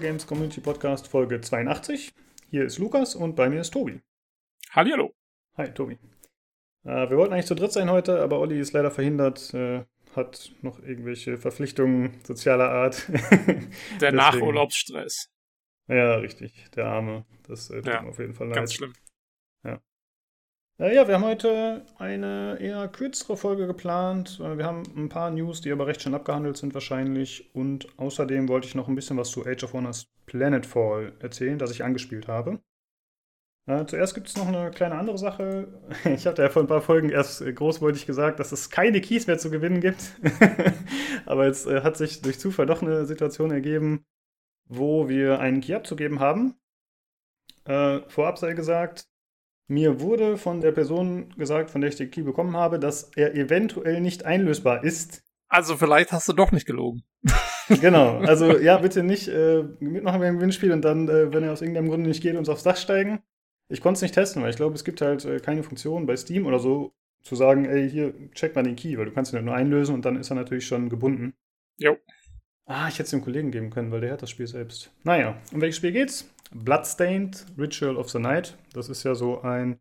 Games Community Podcast Folge 82. Hier ist Lukas und bei mir ist Tobi. Hallihallo. Hi, Tobi. Äh, wir wollten eigentlich zu dritt sein heute, aber Olli ist leider verhindert, äh, hat noch irgendwelche Verpflichtungen sozialer Art. Der Nachurlaubsstress. Ja, richtig. Der Arme. Das äh, tut Ja, mir auf jeden Fall leid. Ganz schlimm. Äh, ja, wir haben heute eine eher kürzere Folge geplant. Äh, Wir haben ein paar News, die aber recht schön abgehandelt sind wahrscheinlich. Und außerdem wollte ich noch ein bisschen was zu Age of Wonders Planetfall erzählen, das ich angespielt habe. Äh, zuerst gibt es noch eine kleine andere Sache. Ich hatte ja vor ein paar Folgen erst großmäulig gesagt, dass es keine Keys mehr zu gewinnen gibt. aber jetzt hat sich durch Zufall doch eine Situation ergeben, wo wir einen Key abzugeben haben. Vorab sei gesagt, mir wurde von der Person gesagt, von der ich den Key bekommen habe, dass er eventuell nicht einlösbar ist. Also vielleicht hast du doch nicht gelogen. Genau, also ja, bitte nicht äh, mitmachen beim Gewinnspiel und dann, äh, wenn er aus irgendeinem Grunde nicht geht, uns aufs Dach steigen. Ich konnte es nicht testen, weil ich glaube, es gibt halt äh, keine Funktion bei Steam oder so, zu sagen, ey, hier, check mal den Key, weil du kannst ihn ja nur einlösen und dann ist er natürlich schon gebunden. Jo. Ah, ich hätte es dem Kollegen geben können, weil der hat das Spiel selbst. Naja, um welches Spiel geht's? Bloodstained Ritual of the Night. Das ist ja so ein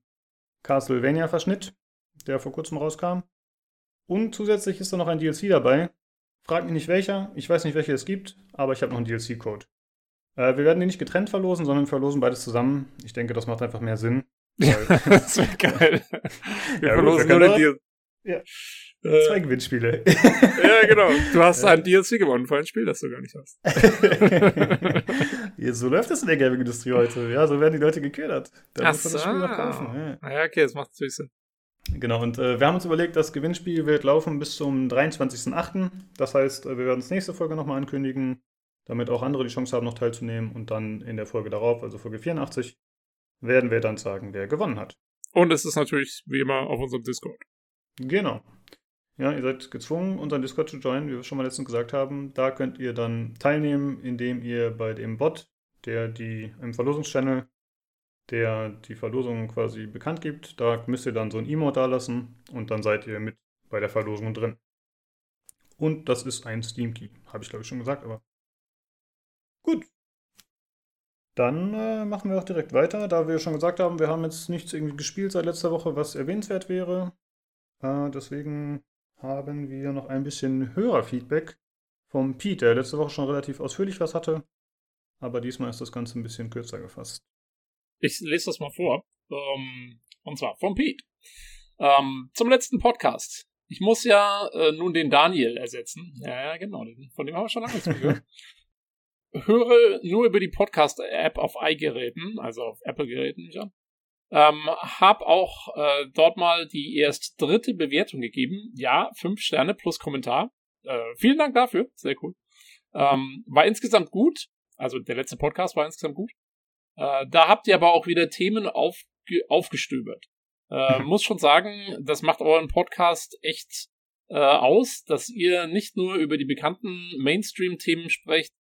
Castlevania-Verschnitt, der vor kurzem rauskam. Und zusätzlich ist da noch ein DLC dabei. Frag mich nicht welcher, ich weiß nicht, welche es gibt, aber ich habe noch einen DLC-Code. Äh, wir werden die nicht getrennt verlosen, sondern verlosen beides zusammen. Ich denke, das macht einfach mehr Sinn. Weil- das wäre geil. Wir Ja, verlosen nur den Deal. Ja. Äh, Zwei Gewinnspiele. ja, genau. Du hast ein DLC gewonnen für ein Spiel, das du gar nicht hast. So läuft es in der Gaming-Industrie heute. Ja, so werden die Leute geködert. Da Ach muss man das Spiel noch kaufen. Ja. Naja, okay, das macht natürlich Sinn. Genau, und äh, wir haben uns überlegt, das Gewinnspiel wird laufen bis zum 23.08. Das heißt, äh, wir werden es nächste Folge nochmal ankündigen, damit auch andere die Chance haben, noch teilzunehmen. Und dann in der Folge darauf, also Folge 84, werden wir dann sagen, wer gewonnen hat. Und es ist natürlich wie immer auf unserem Discord. Genau. Ja, ihr seid gezwungen, unseren Discord zu joinen, wie wir schon mal letztens gesagt haben. Da könnt ihr dann teilnehmen, indem ihr bei dem Bot, der die im Verlosungschannel, der die Verlosung quasi bekannt gibt, da müsst ihr dann so ein Emote dalassen und dann seid ihr mit bei der Verlosung drin. Und das ist ein Steam Key, habe ich glaube ich schon gesagt, aber gut. Dann äh, machen wir auch direkt weiter, da wir schon gesagt haben, wir haben jetzt nichts irgendwie gespielt seit letzter Woche, was erwähnenswert wäre. Äh, deswegen haben wir noch ein bisschen Hörerfeedback vom Pete, der letzte Woche schon relativ ausführlich was hatte. Aber diesmal ist das Ganze ein bisschen kürzer gefasst. Ich lese das mal vor. Ähm, und zwar von Pete. Ähm, zum letzten Podcast. Ich muss ja äh, nun den Daniel ersetzen. Ja, ja, genau. Von dem haben wir schon lange nichts mehr gehört. Höre nur über die Podcast-App auf i-Geräten, also auf Apple-Geräten, ja. Ähm, hab auch äh, dort mal die erst dritte Bewertung gegeben. Ja, fünf Sterne plus Kommentar. Äh, vielen Dank dafür. Sehr cool. Ähm, war insgesamt gut. Also der letzte Podcast war insgesamt gut. Äh, da habt ihr aber auch wieder Themen aufge aufgestöbert. Äh, muss schon sagen, das macht euren Podcast echt äh, aus, dass ihr nicht nur über die bekannten Mainstream-Themen sprecht.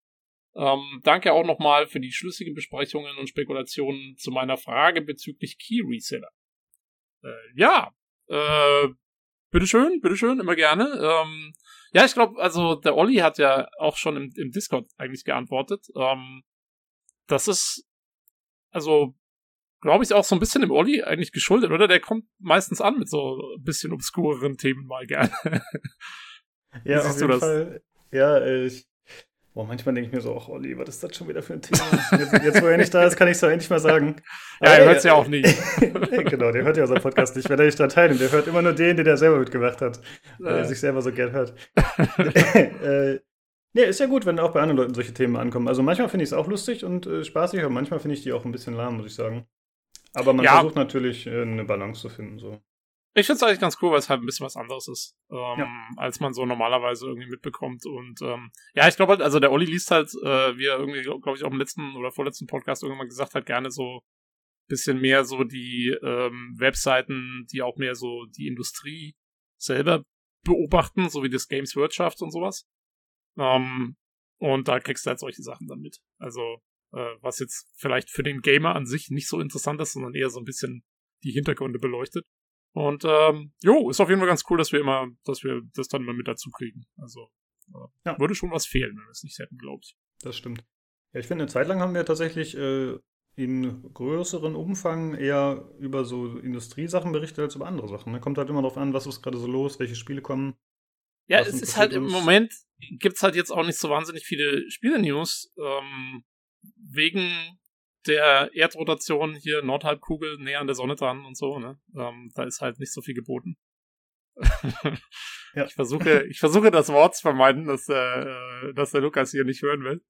Ähm, danke auch nochmal für die schlüssigen Besprechungen und Spekulationen zu meiner Frage bezüglich Key Reseller. Äh, ja, äh, bitteschön, bitteschön, immer gerne. Ähm, ja, ich glaube, also der Olli hat ja auch schon im, im Discord eigentlich geantwortet. Ähm, das ist, also, glaube ich, auch so ein bisschen dem Olli eigentlich geschuldet, oder? Der kommt meistens an mit so ein bisschen obskureren Themen mal gerne. Ja, auf jeden? Fall. Ja, äh, ich, boah, manchmal denke ich mir so, ach Olli, was ist das schon wieder für ein Thema? Jetzt, jetzt wo er nicht da ist, kann ich es doch endlich mal sagen. ja, er hört's ja äh, auch nie. genau, der hört ja unseren Podcast nicht, wenn er nicht daran teilnimmt. Der hört immer nur den, den er selber mitgemacht hat, weil er Äh. sich selber so gern hört. äh, nee, ist ja gut, wenn auch bei anderen Leuten solche Themen ankommen. Also manchmal finde ich es auch lustig und äh, spaßig, aber manchmal finde ich die auch ein bisschen lahm, muss ich sagen. Aber man Ja. versucht natürlich, äh, eine Balance zu finden. So. Ich finde es eigentlich ganz cool, weil es halt ein bisschen was anderes ist, ähm, Ja. als man so normalerweise irgendwie mitbekommt. Und ähm, ja, ich glaube halt, also der Olli liest halt, äh, wie er irgendwie, glaube ich, auch im letzten oder vorletzten Podcast irgendwann gesagt hat, gerne so bisschen mehr so die ähm, Webseiten, die auch mehr so die Industrie selber beobachten, so wie das Games Wirtschaft und sowas. Ähm, und da kriegst du halt solche Sachen dann mit. Also, äh, was jetzt vielleicht für den Gamer an sich nicht so interessant ist, sondern eher so ein bisschen die Hintergründe beleuchtet. Und ähm, jo, ist auf jeden Fall ganz cool, dass wir immer, dass wir das dann mal mit dazu kriegen. Also äh, Ja. würde schon was fehlen, wenn wir es nicht hätten, glaube ich. Das stimmt. Ja, ich finde, eine Zeit lang haben wir tatsächlich äh, in größeren Umfang eher über so Industriesachen berichtet als über andere Sachen. Da ne? kommt halt immer darauf an, was ist gerade so los, welche Spiele kommen. Ja, es ist halt im Moment, gibt es halt jetzt auch nicht so wahnsinnig viele Spiele-News, ähm, wegen der Erdrotation hier Nordhalbkugel näher an der Sonne dran und so, ne? Ähm, da ist halt nicht so viel geboten. ja. Ich versuche, ich versuche das Wort zu vermeiden, dass, äh, dass der Lukas hier nicht hören will.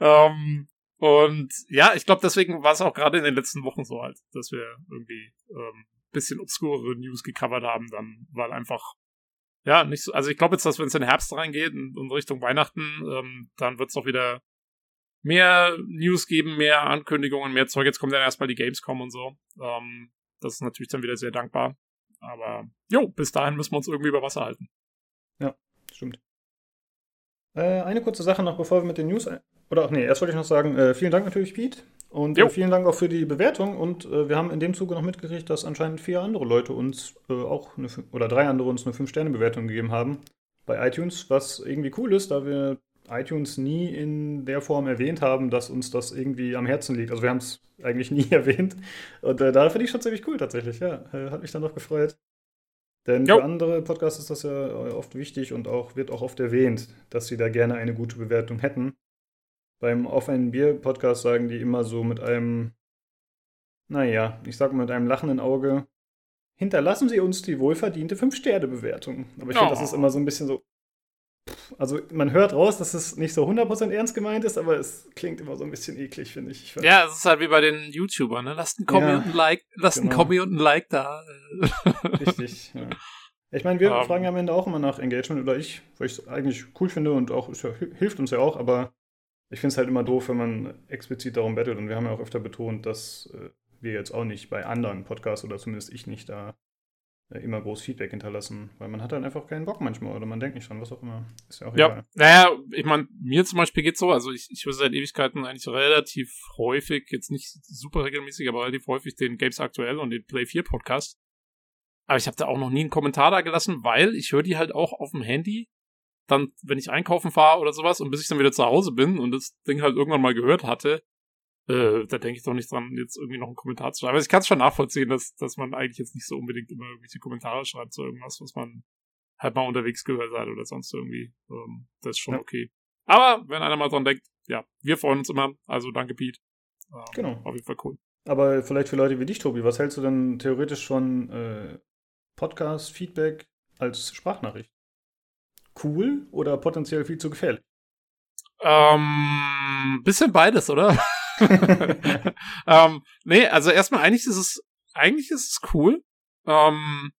Ähm, und ja, ich glaube, deswegen war es auch gerade in den letzten Wochen so halt, dass wir irgendwie ähm, bisschen obskure News gecovert haben, dann, weil einfach, ja, nicht so, also ich glaube jetzt, dass wenn es in den Herbst reingeht und, und Richtung Weihnachten, ähm, dann wird es auch wieder mehr News geben, mehr Ankündigungen, mehr Zeug. Jetzt kommt dann erstmal die Gamescom und so. Ähm, das ist natürlich dann wieder sehr dankbar. Aber jo, bis dahin müssen wir uns irgendwie über Wasser halten. Ja, stimmt. Äh, eine kurze Sache noch, bevor wir mit den News. Oder ach nee, erst wollte ich noch sagen, äh, vielen Dank natürlich, Pete. Und äh, vielen Dank auch für die Bewertung. Und äh, wir haben in dem Zuge noch mitgekriegt, dass anscheinend vier andere Leute uns äh, auch eine, oder drei andere uns eine 5-Sterne-Bewertung gegeben haben bei iTunes, was irgendwie cool ist, da wir iTunes nie in der Form erwähnt haben, dass uns das irgendwie am Herzen liegt. Also wir haben es eigentlich nie erwähnt. Und äh, da finde ich schon ziemlich cool tatsächlich, ja. Äh, hat mich dann doch gefreut. Denn jo. für andere Podcasts ist das ja oft wichtig und auch wird auch oft erwähnt, dass sie da gerne eine gute Bewertung hätten. Beim Auf ein Bier Podcast sagen die immer so mit einem, naja, ich sag mal mit einem lachenden Auge, hinterlassen Sie uns die wohlverdiente 5-Sterne-Bewertung. Aber ich oh. finde, das ist immer so ein bisschen so, also man hört raus, dass es nicht so 100% ernst gemeint ist, aber es klingt immer so ein bisschen eklig, finde ich. ich ja, es ist halt wie bei den YouTubern, ne? Lasst ein Kommi ja, und ein Like, lasst genau. ein Kommi und ein Like da. Richtig, ja. Ich meine, wir um, ähm. fragen am Ende auch immer nach Engagement oder ich, weil ich es eigentlich cool finde und auch ja, hilft uns ja auch, aber ich finde es halt immer doof, wenn man explizit darum bettelt und wir haben ja auch öfter betont, dass äh, wir jetzt auch nicht bei anderen Podcasts oder zumindest ich nicht da immer groß Feedback hinterlassen, weil man hat dann einfach keinen Bock manchmal oder man denkt nicht dran, was auch immer. Ist ja auch ja. egal. Naja, ich meine, mir zum Beispiel geht's so, also ich, ich höre seit Ewigkeiten eigentlich relativ häufig, jetzt nicht super regelmäßig, aber relativ häufig den Games Aktuell und den Play 4 Podcast. Aber ich habe da auch noch nie einen Kommentar da gelassen, weil ich höre die halt auch auf dem Handy. Dann, wenn ich einkaufen fahre oder sowas und bis ich dann wieder zu Hause bin und das Ding halt irgendwann mal gehört hatte, äh, da denke ich doch nicht dran, jetzt irgendwie noch einen Kommentar zu schreiben. Also ich kann es schon nachvollziehen, dass, dass man eigentlich jetzt nicht so unbedingt immer irgendwelche Kommentare schreibt zu irgendwas, was man halt mal unterwegs gehört hat oder sonst irgendwie. Ähm, das ist schon ja. okay. Aber wenn einer mal dran denkt, ja, wir freuen uns immer. Also danke, Pete. Ähm, genau. Auf jeden Fall cool. Aber vielleicht für Leute wie dich, Tobi, was hältst du denn theoretisch von äh, Podcast-Feedback als Sprachnachricht? Cool oder potenziell viel zu gefährlich? Ähm, bisschen beides, oder? ähm, nee, also erstmal eigentlich ist es, eigentlich ist es cool. Ähm,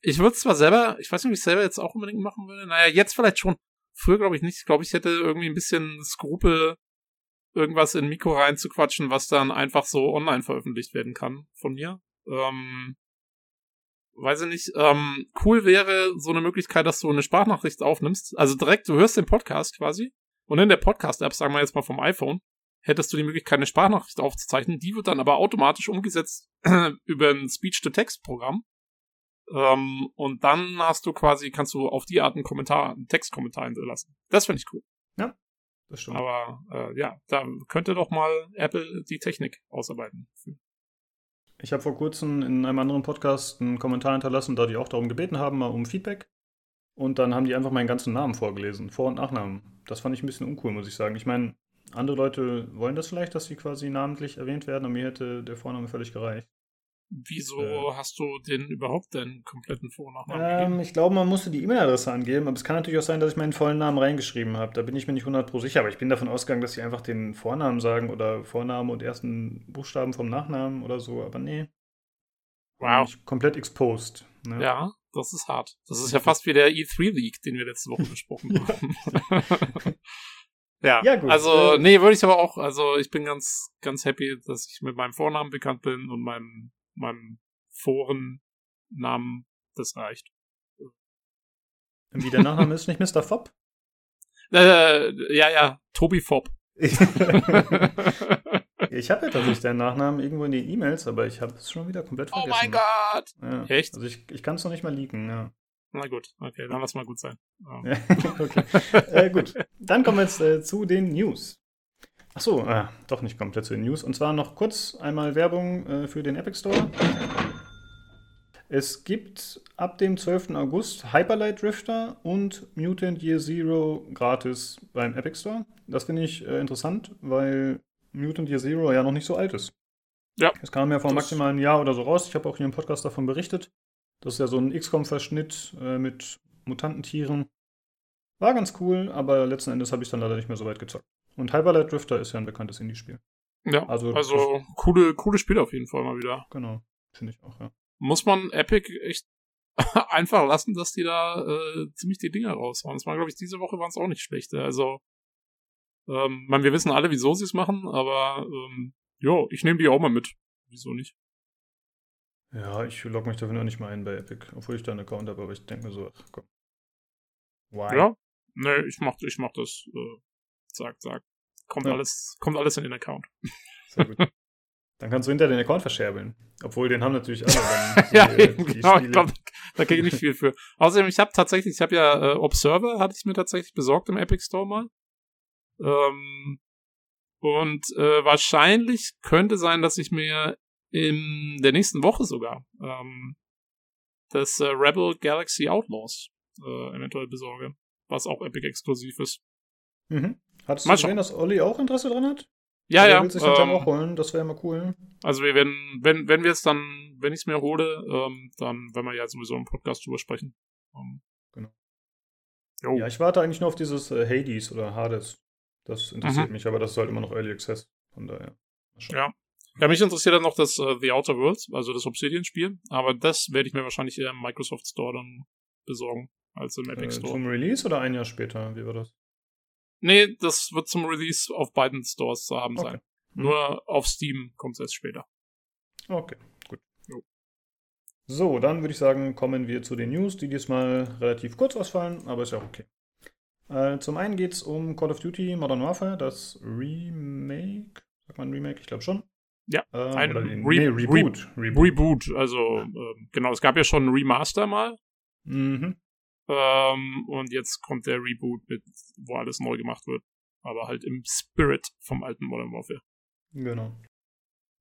ich würde zwar selber, ich weiß nicht, ob ich selber jetzt auch unbedingt machen würde. Naja, jetzt vielleicht schon. Früher glaube ich nicht. Ich glaube, ich hätte irgendwie ein bisschen Skrupel, irgendwas in Mikro reinzuquatschen, was dann einfach so online veröffentlicht werden kann von mir. Ähm, weiß ich nicht. Ähm, cool wäre so eine Möglichkeit, dass du eine Sprachnachricht aufnimmst. Also direkt, du hörst den Podcast quasi. Und in der Podcast-App, sagen wir jetzt mal vom iPhone, hättest du die Möglichkeit, eine Sprachnachricht aufzuzeichnen. Die wird dann aber automatisch umgesetzt über ein Speech-to-Text-Programm. Ähm, und dann hast du quasi, kannst du auf die Art einen Kommentar, einen Textkommentar hinterlassen. Das finde ich cool. Ja, das stimmt. Aber äh, ja, da könnte doch mal Apple die Technik ausarbeiten. Ich habe vor kurzem in einem anderen Podcast einen Kommentar hinterlassen, da die auch darum gebeten haben, mal um Feedback. Und dann haben die einfach meinen ganzen Namen vorgelesen, Vor- und Nachnamen. Das fand ich ein bisschen uncool, muss ich sagen. Ich meine, andere Leute wollen das vielleicht, dass sie quasi namentlich erwähnt werden, und mir hätte der Vorname völlig gereicht. Wieso äh, hast du denn überhaupt deinen kompletten Vornamen ähm, Ich glaube, man musste die E-Mail-Adresse angeben, aber es kann natürlich auch sein, dass ich meinen vollen Namen reingeschrieben habe. Da bin ich mir nicht 100% sicher, aber ich bin davon ausgegangen, dass sie einfach den Vornamen sagen oder Vorname und ersten Buchstaben vom Nachnamen oder so, aber nee. Wow. Komplett exposed. Ne? Ja, das ist hart. Das ist ja fast wie der E3 League, den wir letzte Woche besprochen haben. Ja, ja gut. Also, äh, nee, würde ich aber auch, also ich bin ganz, ganz happy, dass ich mit meinem Vornamen bekannt bin und meinem, meinem Forennamen, das reicht. Wie der Nachname ist nicht Mr. Fopp? Äh, ja, ja, Tobi Fopp. ich habe ja tatsächlich deinen Nachnamen irgendwo in den E-Mails, aber ich habe es schon wieder komplett vergessen. Oh mein Gott! Ja. Echt? Also ich, ich kann es noch nicht mal leaken, ja. Na gut, okay, dann lass mal gut sein. Oh. okay. äh, gut, dann kommen wir jetzt äh, zu den News. Achso, äh, doch nicht komplett zu den News. Und zwar noch kurz einmal Werbung äh, für den Epic Store. Es gibt ab dem 12. August Hyperlight Drifter und Mutant Year Zero gratis beim Epic Store. Das finde ich äh, interessant, weil Mutant Year Zero ja noch nicht so alt ist. Ja. Es kam ja vor maximal einem Jahr oder so raus. Ich habe auch hier im Podcast davon berichtet. Das ist ja so ein XCOM-Verschnitt äh, mit Mutantentieren. War ganz cool, aber letzten Endes habe ich dann leider nicht mehr so weit gezockt. Und Hyperlight Drifter ist ja ein bekanntes Indie-Spiel. Ja, Also, also, coole, coole Spiele auf jeden Fall mal wieder. Genau, finde ich auch, ja. Muss man Epic echt einfach lassen, dass die da äh, ziemlich die Dinger raushauen. Das war, glaube ich, diese Woche waren es auch nicht schlechte. Also, ähm, man, wir wissen alle, wieso sie es machen, aber ähm, jo, ich nehme die auch mal mit. Wieso nicht? Ja, ich logge mich dafür noch nicht mal ein bei Epic, obwohl ich da einen Account habe, aber ich denke mir so, ach komm. Why? Ja? Nee, ich mach, ich mach das. Äh, zack, zack. Kommt Ja. alles, kommt alles in den Account. Sehr gut. Dann kannst du hinter den Account verscherbeln. Obwohl, den haben natürlich alle die, ja, äh, eben, die genau. Ich Spiele. glaube, da kriege ich nicht viel für. Außerdem, ich habe tatsächlich, ich habe ja äh, Observer, hatte ich mir tatsächlich besorgt im Epic Store mal. Ähm, und äh, wahrscheinlich könnte sein, dass ich mir in der nächsten Woche sogar ähm, das äh, Rebel Galaxy Outlaws äh, eventuell besorge, was auch Epic exklusiv ist. Mhm. Hattest Mal du gesehen, dass Olli auch Interesse dran hat? Ja, Der ja. will sich den Ähm, auch holen, das wäre mal cool. also wir werden, wenn, wenn wir es dann, wenn ich es mir hole, ähm, dann werden wir ja sowieso im Podcast drüber sprechen. Ähm, Genau. Jo. Ja, ich warte eigentlich nur auf dieses äh, Hades oder Hades. Das interessiert Mhm. mich, aber das ist halt immer noch Early Access. Von daher. Ja. Ja, mich interessiert dann noch das äh, The Outer Worlds, also das Obsidian-Spiel. Aber das werde ich mir wahrscheinlich eher im Microsoft Store dann besorgen, als im Epic Äh, Store. zum Release oder ein Jahr später? Wie war das? Nee, das wird zum Release auf beiden Stores zu haben Okay. sein. Mhm. Nur auf Steam kommt es erst später. Okay, gut. Jo. So, dann würde ich sagen, kommen wir zu den News, die diesmal relativ kurz ausfallen, aber ist ja auch okay. Äh, zum einen geht es um Call of Duty Modern Warfare, das Remake. Sagt man Remake? Ich glaube schon. Ja, äh, ein den, Re- nee, Reboot. Reboot. Reboot, also ähm, genau, es gab ja schon ein Remaster mal. Mhm. Ähm, und jetzt kommt der Reboot mit, wo alles neu gemacht wird. Aber halt im Spirit vom alten Modern Warfare. Genau.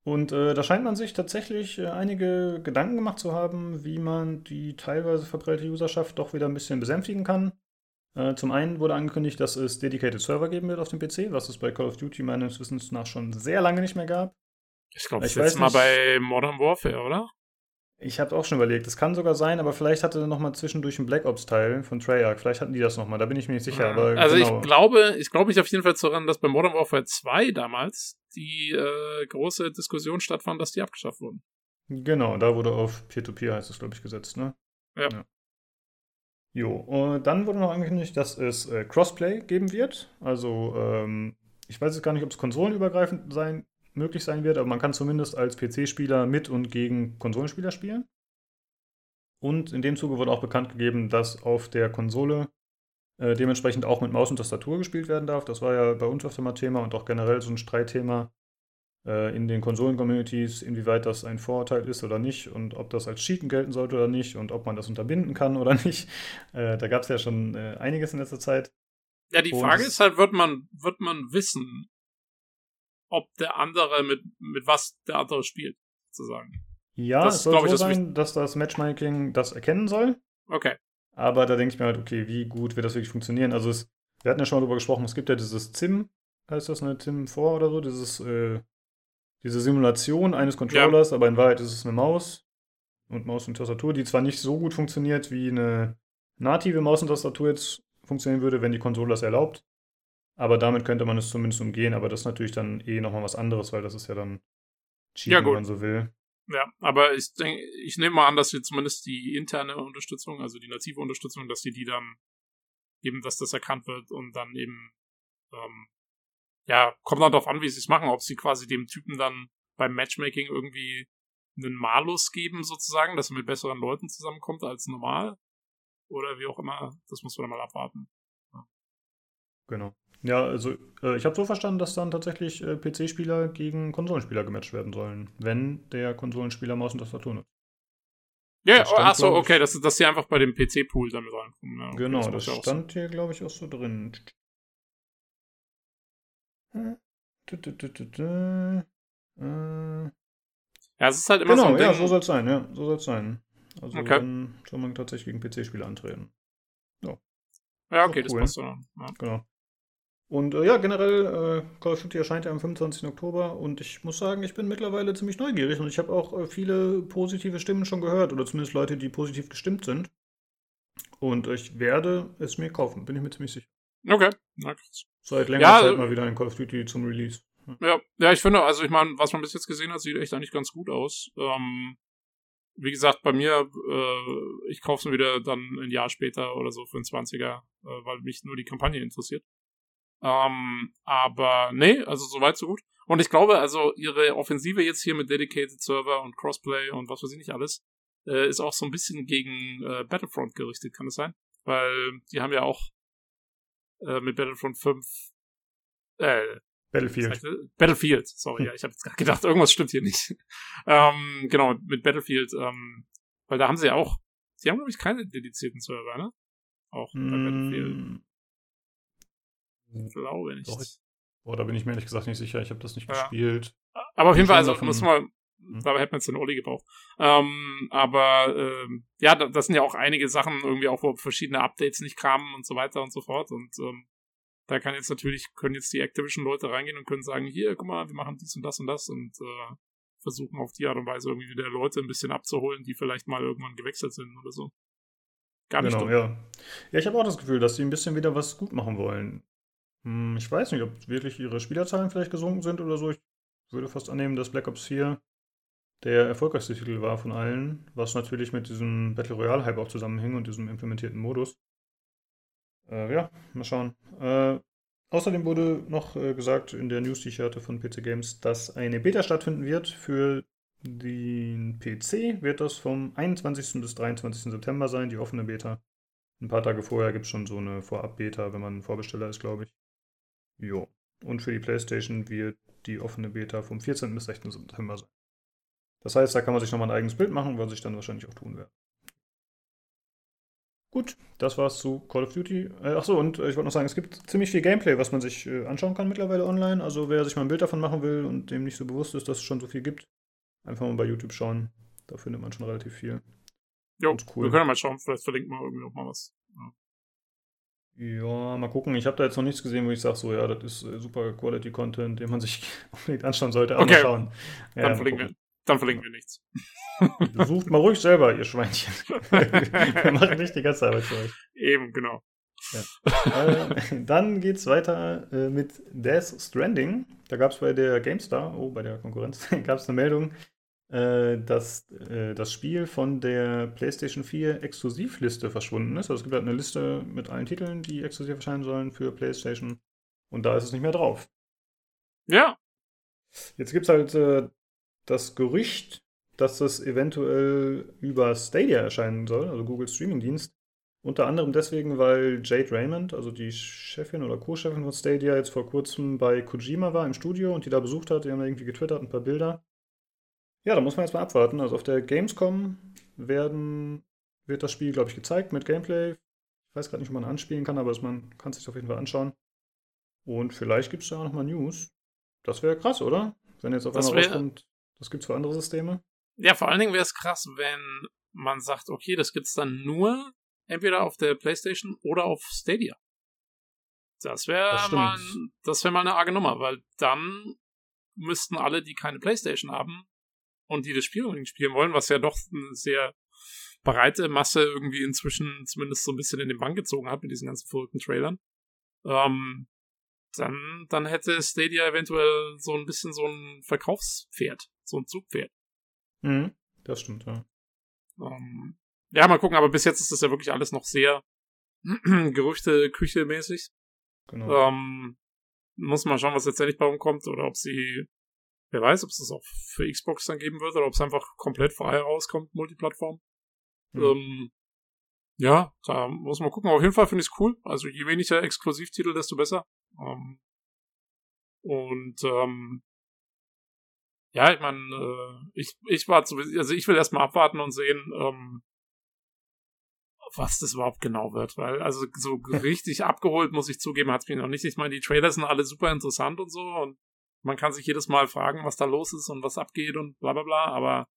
Und äh, da scheint man sich tatsächlich äh, einige Gedanken gemacht zu haben, wie man die teilweise verbreitete Userschaft doch wieder ein bisschen besänftigen kann. Äh, zum einen wurde angekündigt, dass es Dedicated Server geben wird auf dem PC, was es bei Call of Duty meines Wissens nach schon sehr lange nicht mehr gab. Ich glaube, Ich das letzte weiß Mal bei Modern Warfare, oder? Ich habe auch schon überlegt, das kann sogar sein, aber vielleicht hatte noch mal zwischendurch ein Black Ops Teil von Treyarch, vielleicht hatten die das noch mal, da bin ich mir nicht sicher. Aber also genau. ich glaube, ich glaube mich auf jeden Fall zu erinnern, dass bei Modern Warfare 2 damals die äh, große Diskussion stattfand, dass die abgeschafft wurden. Genau, da wurde auf Peer-to-Peer heißt es, glaube ich, gesetzt, ne? Ja. Jo, und dann wurde noch angekündigt, dass es äh, Crossplay geben wird. Also, ähm, ich weiß jetzt gar nicht, ob es konsolenübergreifend sein, möglich sein wird, aber man kann zumindest als PC-Spieler mit und gegen Konsolenspieler spielen. Und in dem Zuge wurde auch bekannt gegeben, dass auf der Konsole äh, dementsprechend auch mit Maus und Tastatur gespielt werden darf. Das war ja bei uns öfter mal Thema und auch generell so ein Streitthema äh, in den Konsolen-Communities, inwieweit das ein Vorurteil ist oder nicht und ob das als Cheaten gelten sollte oder nicht und ob man das unterbinden kann oder nicht. Äh, da gab es ja schon äh, einiges in letzter Zeit. Ja, die Und Frage es- ist halt, wird man, wird man wissen, ob der andere mit, mit was der andere spielt, sozusagen. Ja, Das es soll so ich, sein, dass das Matchmaking das erkennen soll. Okay. Aber da denke ich mir halt, okay, wie gut wird das wirklich funktionieren? Also es, wir hatten ja schon mal drüber gesprochen, es gibt ja dieses ZIM, heißt das, ne, ZIM 4 oder so, dieses, äh, diese Simulation eines Controllers, aber in Wahrheit ist es eine Maus und Maus und Tastatur, die zwar nicht so gut funktioniert, wie eine native Maus und Tastatur jetzt funktionieren würde, wenn die Konsole das erlaubt. Aber damit könnte man es zumindest umgehen, aber das ist natürlich dann eh nochmal was anderes, weil das ist ja dann Cheaten, Ja, wenn man so will. Ja, aber ich denke, ich nehme mal an, dass wir zumindest die interne Unterstützung, also die native Unterstützung, dass die die dann eben, dass das erkannt wird und dann eben, ähm, ja, kommt dann darauf an, wie sie es machen, ob sie quasi dem Typen dann beim Matchmaking irgendwie einen Malus geben, sozusagen, dass er mit besseren Leuten zusammenkommt als normal. Oder wie auch immer, das muss man dann mal abwarten. Genau. Ja, also äh, ich habe so verstanden, dass dann tatsächlich äh, PC-Spieler gegen Konsolenspieler gematcht werden sollen, wenn der Konsolenspieler Maus und Tastatur nutzt. Ja, Das stand, ach so, glaub ich- okay, dass, sie einfach bei dem PC-Pool damit reinkommen. Ja, okay, genau, das auch stand hier, glaube ich, auch so drin. Ja, es ist halt immer genau, so Ding. ja, so soll es sein, ja, so soll es sein. Also Okay. dann soll man tatsächlich gegen PC-Spiele antreten. ja, okay, das cool. passt ja. ja. Genau. Und äh, ja, generell, äh, Call of Duty erscheint ja am 25. Oktober und ich muss sagen, ich bin mittlerweile ziemlich neugierig und ich habe auch äh, viele positive Stimmen schon gehört oder zumindest Leute, die positiv gestimmt sind. Und ich werde es mir kaufen, bin ich mir ziemlich sicher. Okay. Na, krass. Seit längerer Ja, Zeit äh, mal wieder ein Call of Duty zum Release. Ja, ja, ich finde, also ich meine, was man bis jetzt gesehen hat, sieht echt eigentlich ganz gut aus. Ähm, wie gesagt, bei mir, äh, ich kaufe es mir wieder dann ein Jahr später oder so für einen 20er, äh, weil mich nur die Kampagne interessiert. Ähm, aber nee, also soweit so gut. Und ich glaube, also ihre Offensive jetzt hier mit Dedicated Server und Crossplay und was weiß ich nicht alles, äh, ist auch so ein bisschen gegen äh, Battlefront gerichtet, kann es sein? Weil die haben ja auch äh, mit Battlefront 5 äh, Battlefield. das heißt, Battlefield, sorry, ja, ich habe jetzt gerade gedacht, irgendwas stimmt hier nicht. ähm, genau, mit Battlefield, ähm, weil da haben sie ja auch, sie haben, glaube ich, keine dedizierten Server, ne? Auch bei Battlefield. Glaube nicht. Doch, Boah, da bin ich mir ehrlich gesagt nicht sicher. Ich habe das nicht Ja. gespielt. Aber auf jeden Fall, also davon- muss man, Mhm. dabei hätte man jetzt den Oli gebraucht. Ähm, aber ähm, ja, da, das sind ja auch einige Sachen irgendwie auch, wo verschiedene Updates nicht kamen und so weiter und so fort. Und ähm, da kann jetzt natürlich, können jetzt die Activision-Leute reingehen und können sagen, hier, guck mal, wir machen dies und das und das und äh, versuchen auf die Art und Weise irgendwie wieder Leute ein bisschen abzuholen, die vielleicht mal irgendwann gewechselt sind oder so. Gar nicht Genau, dumm. ja. Ja, ich habe auch das Gefühl, dass sie ein bisschen wieder was gut machen wollen. Hm, ich weiß nicht, ob wirklich ihre Spielerzahlen vielleicht gesunken sind oder so. Ich würde fast annehmen, dass Black Ops 4 der erfolgreichste Titel war von allen, was natürlich mit diesem Battle Royale-Hype auch zusammenhing und diesem implementierten Modus. Äh, ja, mal schauen. Äh, außerdem wurde noch äh, gesagt in der News, die ich hatte von PC Games, dass eine Beta stattfinden wird. Für den PC wird das vom 21. bis 23. September sein, die offene Beta. Ein paar Tage vorher gibt es schon so eine Vorab-Beta, wenn man ein Vorbesteller ist, glaube ich. Jo. Und für die PlayStation wird die offene Beta vom 14. bis 16. September sein. Das heißt, da kann man sich nochmal ein eigenes Bild machen, was ich dann wahrscheinlich auch tun werde. Gut, das war's zu Call of Duty. Äh, achso, und äh, ich wollte noch sagen, es gibt ziemlich viel Gameplay, was man sich äh, anschauen kann mittlerweile online. Also wer sich mal ein Bild davon machen will und dem nicht so bewusst ist, dass es schon so viel gibt, einfach mal bei YouTube schauen. Da findet man schon relativ viel. Jo, cool. wir können ja mal schauen, vielleicht verlinken wir irgendwie noch mal was. Ja, mal gucken. Ich habe da jetzt noch nichts gesehen, wo ich sage, so, ja, das ist äh, super Quality Content, den man sich unbedingt anschauen sollte. Aber Okay. mal schauen. Ja, Dann, verlinken wir, dann verlinken wir nichts. Sucht mal ruhig selber, ihr Schweinchen. wir machen nicht die ganze Arbeit für euch. Eben, genau. äh, dann geht's weiter äh, mit Death Stranding. Da gab es bei der GameStar, oh, bei der Konkurrenz, gab es eine Meldung, äh, dass äh, das Spiel von der PlayStation 4 Exklusivliste verschwunden ist. Also es gibt halt eine Liste mit allen Titeln, die exklusiv erscheinen sollen für PlayStation. Und da ist es nicht mehr drauf. Ja, Jetzt gibt es halt äh, das Gerücht, dass das eventuell über Stadia erscheinen soll, also Google Streaming-Dienst. Unter anderem deswegen, weil Jade Raymond, also die Chefin oder Co-Chefin von Stadia, jetzt vor kurzem bei Kojima war im Studio und die da besucht hat. Die haben irgendwie getwittert, ein paar Bilder. Ja, da muss man jetzt mal abwarten. Also auf der Gamescom werden, wird das Spiel, glaube ich, gezeigt mit Gameplay. Ich weiß gerade nicht, ob man anspielen kann, aber es- man kann es sich auf jeden Fall anschauen. Und vielleicht gibt es da auch nochmal News. Das wäre krass, oder? Wenn jetzt auf Das einmal wär- rauskommt, das gibt's für andere Systeme. Ja, vor allen Dingen wäre es krass, wenn man sagt, okay, das gibt's dann nur entweder auf der PlayStation oder auf Stadia. Das wäre mal, das wäre mal eine arge Nummer, weil dann müssten alle, die keine PlayStation haben und die das Spiel unbedingt spielen wollen, was ja doch eine sehr breite Masse irgendwie inzwischen zumindest so ein bisschen in den Bann gezogen hat mit diesen ganzen verrückten Trailern, ähm, dann, dann hätte Stadia eventuell so ein bisschen so ein Verkaufspferd, so ein Zugpferd. Mhm. Das stimmt, ja. Ähm, ja, mal gucken, aber bis jetzt ist das ja wirklich alles noch sehr Gerüchte, Küche mäßig. Genau. Ähm, muss mal schauen, was letztendlich bei rumkommt oder ob sie, wer weiß, ob es das auch für Xbox dann geben wird oder ob es einfach komplett frei rauskommt, Multiplattform. Mhm. Ähm, ja, da muss man gucken. Auf jeden Fall finde ich es cool. Also je weniger Exklusivtitel, desto besser. Ähm, und ähm, ja, ich meine, äh, ich, ich war zu, also ich will erstmal abwarten und sehen, ähm, was das überhaupt genau wird, weil also so richtig abgeholt, muss ich zugeben, hat es mich noch nicht. Ich meine, die Trailer sind alle super interessant und so und Man kann sich jedes Mal fragen, was da los ist und was abgeht und bla bla bla, aber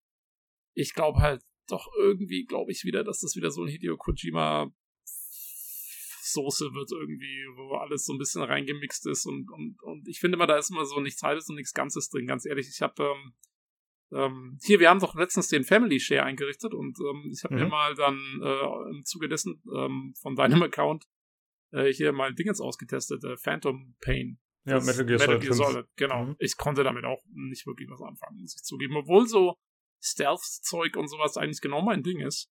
ich glaube halt doch irgendwie, glaube ich wieder, dass das wieder so ein Hideo Kojima Soße wird irgendwie, wo alles so ein bisschen reingemixt ist und, und, und ich finde immer, da ist immer so nichts Halbes und nichts Ganzes drin, ganz ehrlich. Ich habe ähm, ähm, hier, wir haben doch letztens den Family Share eingerichtet und ähm, ich habe mhm. mir mal dann äh, im Zuge dessen ähm, von deinem Account äh, hier mal Dingens ausgetestet, äh, Phantom Pain. Ja, Metal Gear, Metal Gear Solid. Genau. Mhm. Ich konnte damit auch nicht wirklich was anfangen, muss ich zugeben. Obwohl so Stealth-Zeug und sowas eigentlich genau mein Ding ist.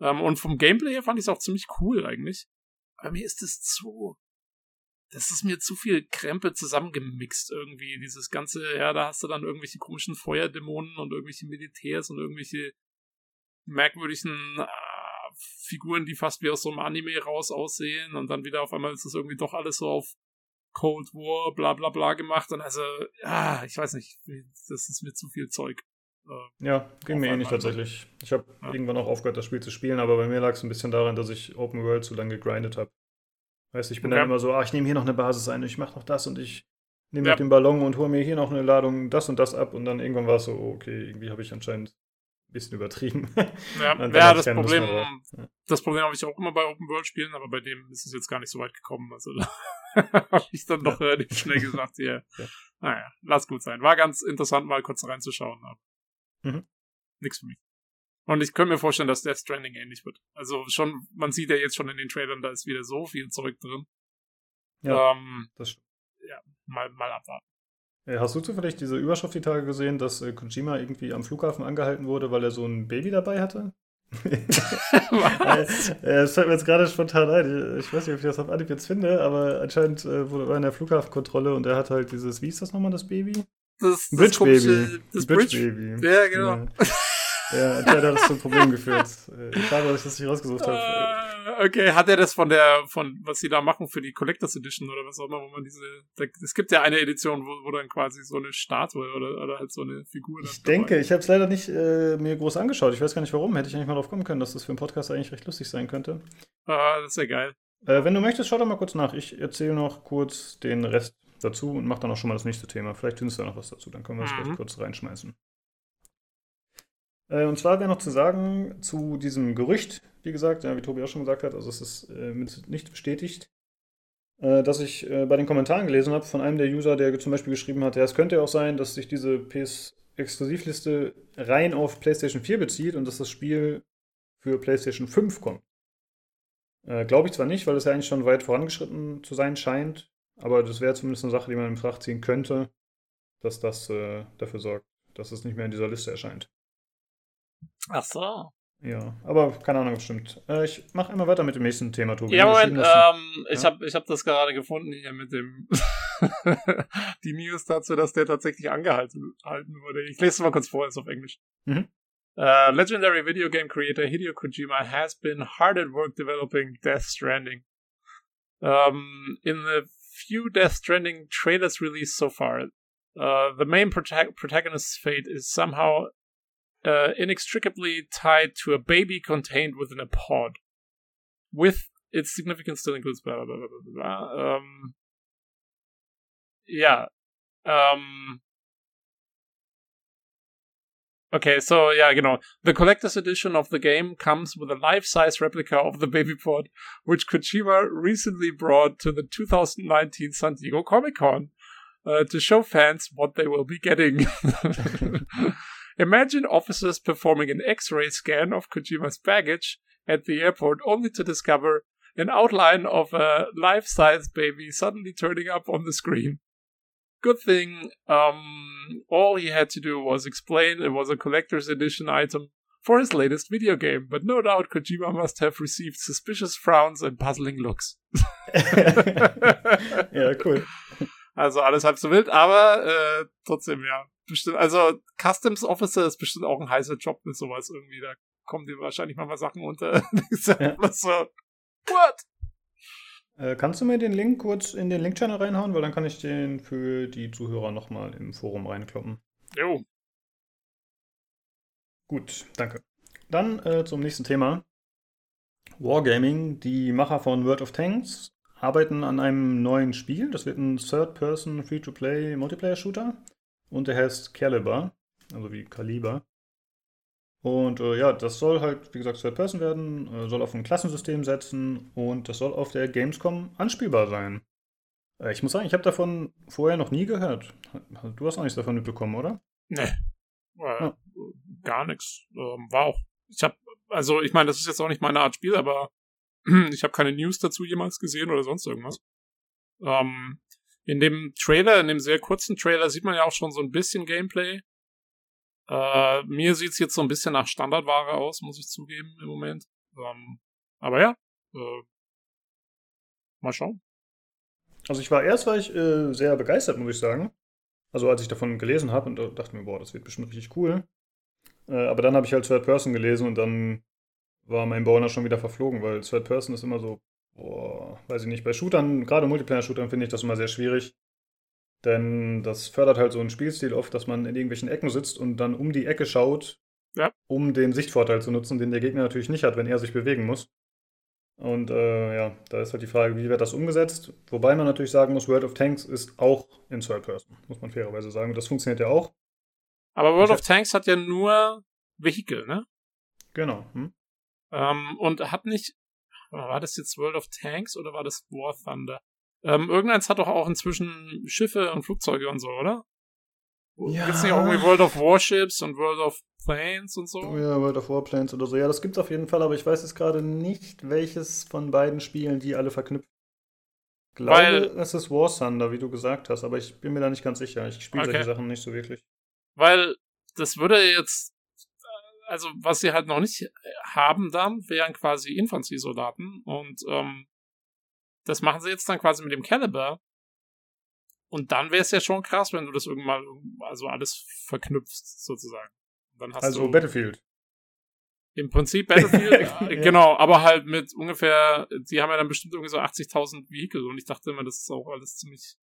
Ähm, und vom Gameplay her fand ich es auch ziemlich cool eigentlich. Aber mir ist es zu. Das ist mir zu viel Krempe zusammengemixt irgendwie. Dieses ganze, ja, da hast du dann irgendwelche komischen Feuerdämonen und irgendwelche Militärs und irgendwelche merkwürdigen äh, Figuren, die fast wie aus so einem Anime raus aussehen. Und dann wieder auf einmal ist das irgendwie doch alles so auf Cold War, bla bla bla gemacht. Und also, ja, ich weiß nicht, das ist mir zu viel Zeug. Äh, ja, ging mir ähnlich tatsächlich. Ich habe ja. irgendwann auch aufgehört, das Spiel zu spielen, aber bei mir lag es ein bisschen daran, dass ich Open World zu lange gegrindet habe. Weißt du, ich bin okay. dann immer so, ah, ich nehme hier noch eine Basis ein, ich mache noch das und ich nehme ja. noch den Ballon und hole mir hier noch eine Ladung das und das ab und dann irgendwann war es so, okay, irgendwie habe ich anscheinend ein bisschen übertrieben. Ja, ja das Problem, ja. das Problem habe ich auch immer bei Open World Spielen, aber bei dem ist es jetzt gar nicht so weit gekommen. Also da habe ich dann doch relativ schnell gesagt, hier, ja. naja, lass gut sein. War ganz interessant, mal kurz reinzuschauen. Aber Mhm. Nix für mich. Und ich könnte mir vorstellen, dass Death Stranding ähnlich wird. Also schon, man sieht ja jetzt schon in den Trailern, da ist wieder so viel Zeug drin. Ja, ähm, das stimmt. Ja, mal, mal abwarten. Hast du zufällig diese Überschrift die Tage gesehen, dass äh, Kojima irgendwie am Flughafen angehalten wurde, weil er so ein Baby dabei hatte? Was? Es fällt mir jetzt gerade spontan ein. Ich weiß nicht, ob ich das auf Anhieb jetzt finde, aber anscheinend äh, wurde er in der Flughafenkontrolle und er hat halt dieses, wie ist das nochmal, das Baby? Das, das Bridge Baby. Das Bridge, Bridge Baby. Ja, genau. Ja. Ja, anscheinend hat das zu einem Problem geführt. Äh, schade, dass ich das nicht rausgesucht habe. Uh, okay, hat er das von der, von was sie da machen für die Collectors Edition oder was auch immer, wo man diese, es gibt ja eine Edition, wo, wo dann quasi so eine Statue oder, oder halt so eine Figur. Ich denke, ich habe es leider nicht äh, mir groß angeschaut. Ich weiß gar nicht warum. Hätte ich eigentlich mal drauf kommen können, dass das für einen Podcast eigentlich recht lustig sein könnte. Ah, das ist ja geil. Äh, wenn du möchtest, schau doch mal kurz nach. Ich erzähle noch kurz den Rest dazu und mach dann auch schon mal das nächste Thema. Vielleicht findest du da noch was dazu, dann können wir das mhm. gleich kurz reinschmeißen. Äh, und zwar wäre noch zu sagen zu diesem Gerücht, wie gesagt, ja, wie Tobi auch schon gesagt hat, also es ist äh, nicht bestätigt, äh, dass ich äh, bei den Kommentaren gelesen habe von einem der User, der zum Beispiel geschrieben hat, ja, es könnte ja auch sein, dass sich diese PS-Exklusivliste rein auf PlayStation 4 bezieht und dass das Spiel für PlayStation 5 kommt. Äh, Glaube ich zwar nicht, weil es ja eigentlich schon weit vorangeschritten zu sein scheint, aber das wäre zumindest eine Sache, die man in Betracht ziehen könnte, dass das äh, dafür sorgt, dass es nicht mehr in dieser Liste erscheint. Ach so. Ja, aber keine Ahnung, stimmt. Äh, ich mache immer weiter mit dem nächsten Thema, Tobi. Ja, Moment, ähm, ja? ich habe ich hab das gerade gefunden hier mit dem die News dazu, dass der tatsächlich angehalten wurde. Ich lese es mal kurz vor, ist auf Englisch. Mhm. Uh, legendary video game creator Hideo Kojima has been hard at work developing Death Stranding. Um, in the few Death Stranding trailers released so far, uh, the main prota- protagonist's fate is somehow uh, inextricably tied to a baby contained within a pod. With its significance still includes blah blah blah blah blah. Um, yeah. Um, Okay, so yeah, you know, the collector's edition of the game comes with a life-size replica of the baby pod, which Kojima recently brought to the 2019 San Diego Comic Con uh, to show fans what they will be getting. Imagine officers performing an X-ray scan of Kojima's baggage at the airport, only to discover an outline of a life-size baby suddenly turning up on the screen. Good thing, um, all he had to do was explain it was a collector's edition item for his latest video game, but no doubt Kojima must have received suspicious frowns and puzzling looks. yeah, cool. Also alles halb so wild, aber äh, trotzdem, ja. Bestimmt, also Customs Officer ist bestimmt auch ein heißer Job mit sowas irgendwie. Da kommen dir wahrscheinlich manchmal Sachen unter. ja. so, what? Äh, kannst du mir den Link kurz in den Link-Channel reinhauen, weil dann kann ich den für die Zuhörer nochmal im Forum reinkloppen. Jo. Gut, danke. Dann äh, zum nächsten Thema. Wargaming, die Macher von World of Tanks, arbeiten an einem neuen Spiel. Das wird ein Third-Person Free-to-Play Multiplayer-Shooter. Und der heißt Caliber, also wie Kaliber. Und äh, ja, das soll halt, wie gesagt, Third Person werden, äh, soll auf ein Klassensystem setzen und das soll auf der Gamescom anspielbar sein. Äh, ich muss sagen, ich habe davon vorher noch nie gehört. Du hast auch nichts davon mitbekommen, oder? Nee. Ja. Gar nichts. Ähm, war auch. Ich habe, also ich meine, das ist jetzt auch nicht meine Art Spiel, aber ich habe keine News dazu jemals gesehen oder sonst irgendwas. Ähm, in dem Trailer, in dem sehr kurzen Trailer, sieht man ja auch schon so ein bisschen Gameplay. Äh, mir sieht's jetzt so ein bisschen nach Standardware aus, muss ich zugeben, im Moment. Ähm, aber ja, äh, mal schauen. Also ich war erst war ich äh, sehr begeistert, muss ich sagen. Also als ich davon gelesen habe und dachte mir, boah, das wird bestimmt richtig cool. Äh, aber dann habe ich halt Third Person gelesen und dann war mein Boner schon wieder verflogen, weil Third Person ist immer so, boah, weiß ich nicht, bei Shootern, gerade Multiplayer-Shootern finde ich das immer sehr schwierig. Denn das fördert halt so einen Spielstil oft, dass man in irgendwelchen Ecken sitzt und dann um die Ecke schaut, ja. um den Sichtvorteil zu nutzen, den der Gegner natürlich nicht hat, wenn er sich bewegen muss. Und äh, ja, da ist halt die Frage, wie wird das umgesetzt? Wobei man natürlich sagen muss, World of Tanks ist auch in Third Person, muss man fairerweise sagen. Und das funktioniert ja auch. Aber World ich of Tanks hat ja nur Vehikel, ne? Genau. Hm? Ähm, und hat nicht, war das jetzt World of Tanks oder war das War Thunder? Ähm, irgendeins hat doch auch inzwischen Schiffe und Flugzeuge und so, oder? Ja. Gibt's nicht auch irgendwie World of Warships und World of Planes und so? Oh ja, World of Warplanes oder so. Ja, das gibt's auf jeden Fall, aber ich weiß jetzt gerade nicht, welches von beiden Spielen die alle verknüpfen. Ich glaube, Weil, es ist War Thunder, wie du gesagt hast, aber ich bin mir da nicht ganz sicher. Ich spiele okay. solche Sachen nicht so wirklich. Weil das würde jetzt, also was sie halt noch nicht haben dann, wären quasi Infanteriesoldaten und ähm, das machen sie jetzt dann quasi mit dem Caliber. Und dann wäre es ja schon krass, wenn du das irgendwann, also alles verknüpfst, sozusagen. also Battlefield. Im Prinzip Battlefield, ja, genau, aber halt mit ungefähr, die haben ja dann bestimmt irgendwie so 80.000 Vehikel und ich dachte immer, das ist auch alles ziemlich,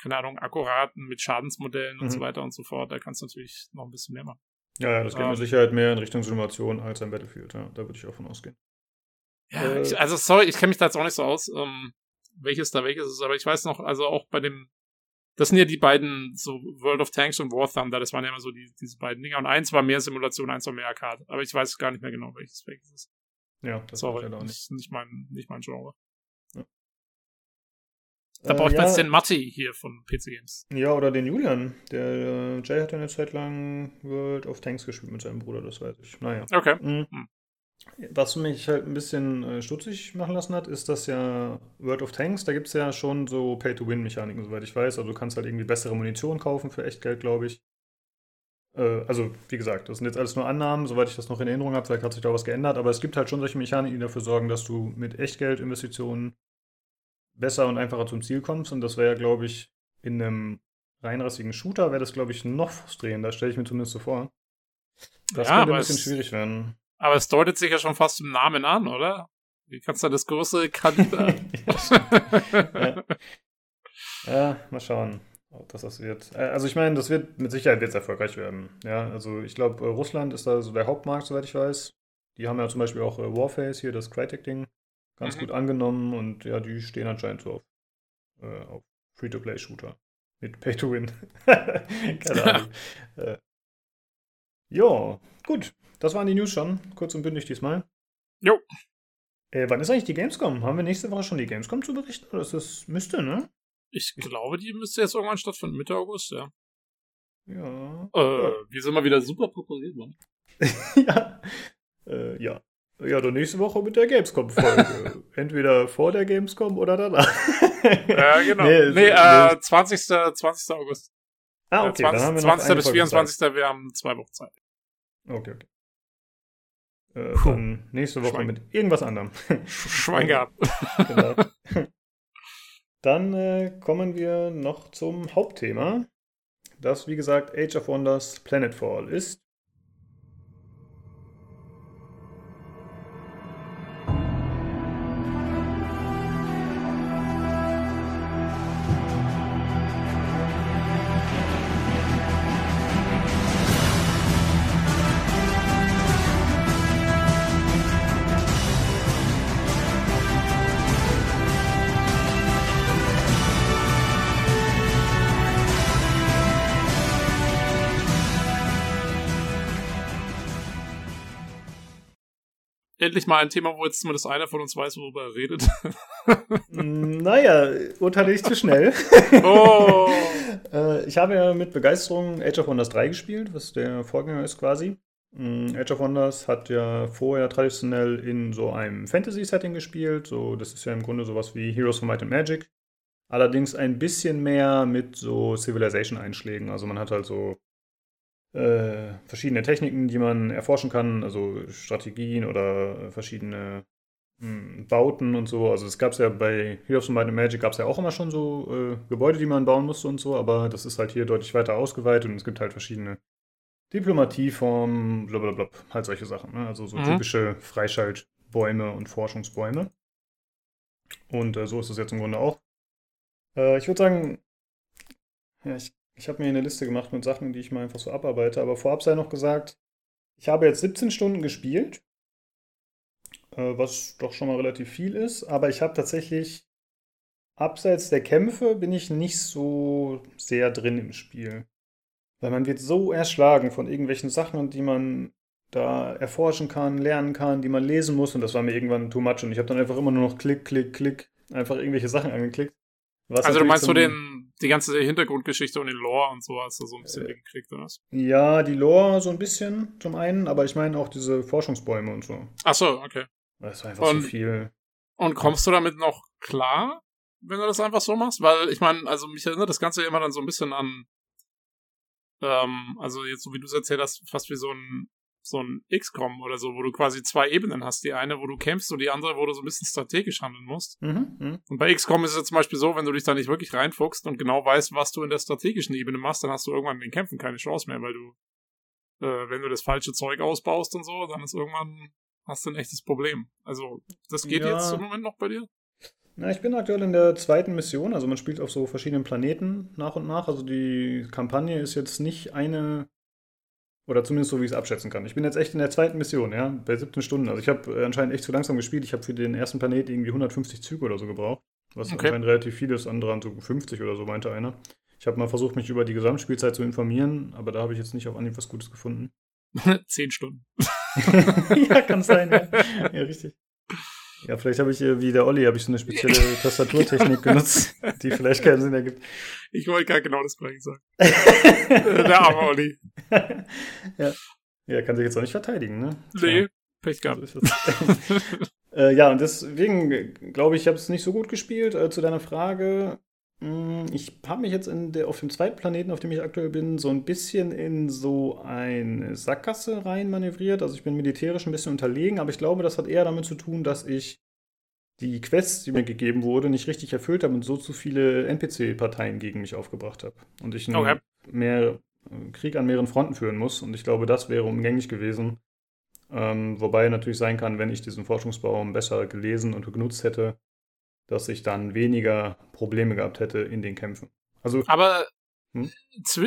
keine Ahnung, akkurat mit Schadensmodellen und mhm. so weiter und so fort. Da kannst du natürlich noch ein bisschen mehr machen. Ja, ja, das geht ähm, mit Sicherheit mehr in Richtung Simulation als ein Battlefield, ja, da würde ich auch von ausgehen. Ja, äh, ich, also sorry, ich kenne mich da jetzt auch nicht so aus, ähm, welches da welches ist, aber ich weiß noch, also auch bei dem, das sind ja die beiden, so World of Tanks und War Thunder, das waren ja immer so die, diese beiden Dinger. Und eins war mehr Simulation, eins war mehr Arcade. Aber ich weiß gar nicht mehr genau, welches welches ist. Ja, das Sorry, auch nicht. nicht, mein, nicht mein Genre. Da äh, braucht man ja. jetzt den Matti hier von PC Games. Ja, oder den Julian. Der äh, Jay hat ja eine Zeit lang World of Tanks gespielt mit seinem Bruder, das weiß ich. Naja. Okay. Mhm. Hm. Was mich halt ein bisschen äh, stutzig machen lassen hat, ist, dass ja World of Tanks, da gibt es ja schon so Pay-to-Win-Mechaniken, soweit ich weiß. Also du kannst halt irgendwie bessere Munition kaufen für Echtgeld, glaube ich. Äh, also, wie gesagt, das sind jetzt alles nur Annahmen, soweit ich das noch in Erinnerung habe. Vielleicht hat sich da was geändert, aber es gibt halt schon solche Mechaniken, die dafür sorgen, dass du mit Echtgeld-Investitionen besser und einfacher zum Ziel kommst. Und das wäre ja, glaube ich, in einem reinrassigen Shooter wäre das, glaube ich, noch frustrierender, stelle ich mir zumindest so vor. Das ja, könnte ein bisschen schwierig werden. Aber es deutet sich ja schon fast im Namen an, oder? Wie kannst du das größere Kaliber? ja. ja, mal schauen, ob das das wird. Äh, also ich meine, das wird mit Sicherheit jetzt erfolgreich werden. Ja, also ich glaube, äh, Russland ist da so der Hauptmarkt, soweit ich weiß. Die haben ja zum Beispiel auch äh, Warface hier, das Crytek-Ding, ganz mhm. gut angenommen und ja, die stehen anscheinend so auf, äh, auf Free-to-Play-Shooter. Mit Pay-to-Win. Keine Ahnung. äh, ja, gut. Das waren die News schon. Kurz und bündig diesmal. Jo. Äh, wann ist eigentlich die Gamescom? Haben wir nächste Woche schon die Gamescom zu berichten? Oder ist das müsste, ne? Ich glaube, die müsste jetzt irgendwann stattfinden, Mitte August, ja. Ja. Äh, ja. wir sind mal wieder super proposiert worden. ja. Äh, ja. Ja, dann nächste Woche mit der Gamescom-Folge. Entweder vor der Gamescom oder danach. ja, genau. Nee, nee äh, 20. 20. August. Ah, okay. 20, dann haben wir noch 20. bis 24. Zeit. Wir haben zwei Wochen Zeit. Okay, okay. Äh, dann nächste Woche Schwein. mit irgendwas anderem. Schwein gehabt. genau. Dann äh, kommen wir noch zum Hauptthema, das wie gesagt Age of Wonders Planetfall ist. Endlich mal ein Thema, wo jetzt zumindest einer von uns weiß, worüber er redet. Mm, naja, urteile ich zu schnell. oh. Äh, ich habe ja mit Begeisterung Age of Wonders 3 gespielt, was der Vorgänger ist quasi. Mm, Age of Wonders hat ja vorher traditionell in so einem Fantasy-Setting gespielt. So, das ist ja im Grunde sowas wie Heroes of Might and Magic. Allerdings ein bisschen mehr mit so Civilization-Einschlägen. Also man hat halt so äh, verschiedene Techniken, die man erforschen kann, also Strategien oder verschiedene mh, hm, Bauten und so. Also es gab es ja bei Heroes of Might and Magic gab es ja auch immer schon so äh, Gebäude, die man bauen musste und so, aber das ist halt hier deutlich weiter ausgeweitet und es gibt halt verschiedene Diplomatieformen, blablabla, halt solche Sachen. Ne? Also so mhm. typische Freischaltbäume und Forschungsbäume. Und äh, so ist es jetzt im Grunde auch. Äh, ich würde sagen, ja, ich, ich habe mir eine Liste gemacht mit Sachen, die ich mal einfach so abarbeite, aber vorab sei noch gesagt, ich habe jetzt 17 Stunden gespielt, äh, was doch schon mal relativ viel ist, aber ich habe tatsächlich, abseits der Kämpfe, bin ich nicht so sehr drin im Spiel. Weil man wird so erschlagen von irgendwelchen Sachen, die man da erforschen kann, lernen kann, die man lesen muss. Und das war mir irgendwann too much. Und ich habe dann einfach immer nur noch Klick, Klick, Klick, einfach irgendwelche Sachen angeklickt. Also du meinst so den, die ganze Hintergrundgeschichte und den Lore und so hast du so ein bisschen äh, gekriegt, oder was? Ja, die Lore so ein bisschen zum einen, aber ich meine auch diese Forschungsbäume und so. Ach so, okay. Das war einfach und, so viel. Und kommst du damit noch klar, wenn du das einfach so machst? Weil ich meine, also mich erinnert das Ganze immer dann so ein bisschen an ähm, also jetzt, so wie du es erzählt hast, fast wie so ein, so ein XCOM oder so, wo du quasi zwei Ebenen hast. Die eine, wo du kämpfst und die andere, wo du so ein bisschen strategisch handeln musst. Mhm, mh. Und bei XCOM ist es zum Beispiel so, wenn du dich da nicht wirklich reinfuchst und genau weißt, was du in der strategischen Ebene machst, dann hast du irgendwann in den Kämpfen keine Chance mehr, weil du, äh, wenn du das falsche Zeug ausbaust und so, dann ist irgendwann, hast du ein echtes Problem. Also, das geht ja. jetzt im Moment noch bei dir? Na, ich bin aktuell in der zweiten Mission, also man spielt auf so verschiedenen Planeten nach und nach. Also die Kampagne ist jetzt nicht eine, oder zumindest so, wie ich es abschätzen kann. Ich bin jetzt echt in der zweiten Mission, ja, bei 17 Stunden. Also ich habe anscheinend echt zu langsam gespielt. Ich habe für den ersten Planet irgendwie 150 Züge oder so gebraucht. Was okay. anscheinend relativ viel ist, andere an so 50 oder so, meinte einer. Ich habe mal versucht, mich über die Gesamtspielzeit zu informieren, aber da habe ich jetzt nicht auf Anhieb was Gutes gefunden. Zehn Stunden. ja, kann sein, ja. ja richtig. Ja, vielleicht habe ich wie der Olli, habe ich so eine spezielle Tastaturtechnik genutzt, die vielleicht keinen Sinn ergibt. Ich wollte gar genau das gleiche sagen. der arme Olli. ja. ja, kann sich jetzt auch nicht verteidigen, ne? Nee, ja. Pech gehabt. So äh, ja, und deswegen glaube ich, ich habe es nicht so gut gespielt. Äh, zu deiner Frage, ich habe mich jetzt der, auf dem zweiten Planeten, auf dem ich aktuell bin, so ein bisschen in so eine Sackgasse rein manövriert. Also ich bin militärisch ein bisschen unterlegen, aber ich glaube, das hat eher damit zu tun, dass ich die Quests, die mir gegeben wurde, nicht richtig erfüllt habe und so zu viele NPC-Parteien gegen mich aufgebracht habe. Und ich okay. mehr, äh, Krieg an mehreren Fronten führen muss. Und ich glaube, das wäre umgänglich gewesen. Ähm, wobei natürlich sein kann, wenn ich diesen Forschungsbaum besser gelesen und genutzt hätte, dass ich dann weniger Probleme gehabt hätte in den Kämpfen. Also, Aber hm?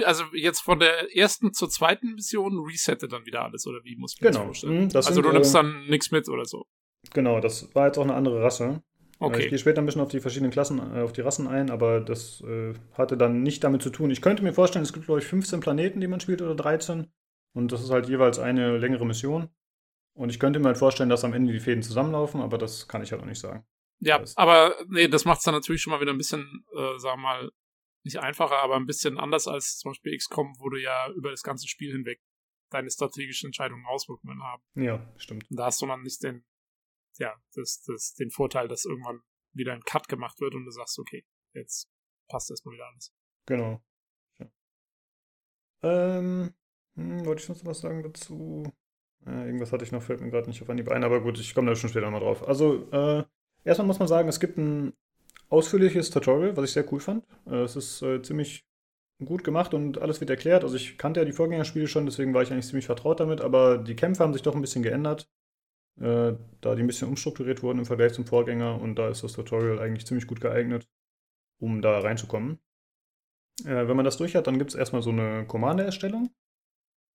also jetzt von der ersten zur zweiten Mission resette dann wieder alles, oder wie muss ich genau. das vorstellen? Hm, das also sind, du nimmst dann nichts mit oder so. Genau, das war jetzt auch eine andere Rasse. Äh, okay. Ich gehe später ein bisschen auf die verschiedenen Klassen, äh, auf die Rassen ein, aber das äh, hatte dann nicht damit zu tun. Ich könnte mir vorstellen, es gibt, glaube ich, 15 Planeten, die man spielt oder 13. Und das ist halt jeweils eine längere Mission. Und ich könnte mir halt vorstellen, dass am Ende die Fäden zusammenlaufen, aber das kann ich halt auch nicht sagen. Ja, aber nee, das macht es dann natürlich schon mal wieder ein bisschen, äh, sagen wir mal, nicht einfacher, aber ein bisschen anders als zum Beispiel XCOM, wo du ja über das ganze Spiel hinweg deine strategischen Entscheidungen Auswirkungen haben. Ja, stimmt. Und da hast du dann nicht den, ja, das, das, den Vorteil, dass irgendwann wieder ein Cut gemacht wird und du sagst, okay, jetzt passt erstmal wieder alles. Genau. Ja. Ähm, hm, wollte ich noch was sagen dazu? Äh, irgendwas hatte ich noch, fällt mir gerade nicht auf Anhieb ein, aber gut, ich komme da schon später mal drauf. Also, äh, Erstmal muss man sagen, es gibt ein ausführliches Tutorial, was ich sehr cool fand. Äh, es ist äh, ziemlich gut gemacht und alles wird erklärt. Also ich kannte ja die Vorgängerspiele schon, deswegen war ich eigentlich ziemlich vertraut damit, aber die Kämpfe haben sich doch ein bisschen geändert, äh, da die ein bisschen umstrukturiert wurden im Vergleich zum Vorgänger und da ist das Tutorial eigentlich ziemlich gut geeignet, um da reinzukommen. Äh, wenn man das durch hat, dann gibt es erstmal so eine Kommande-Erstellung,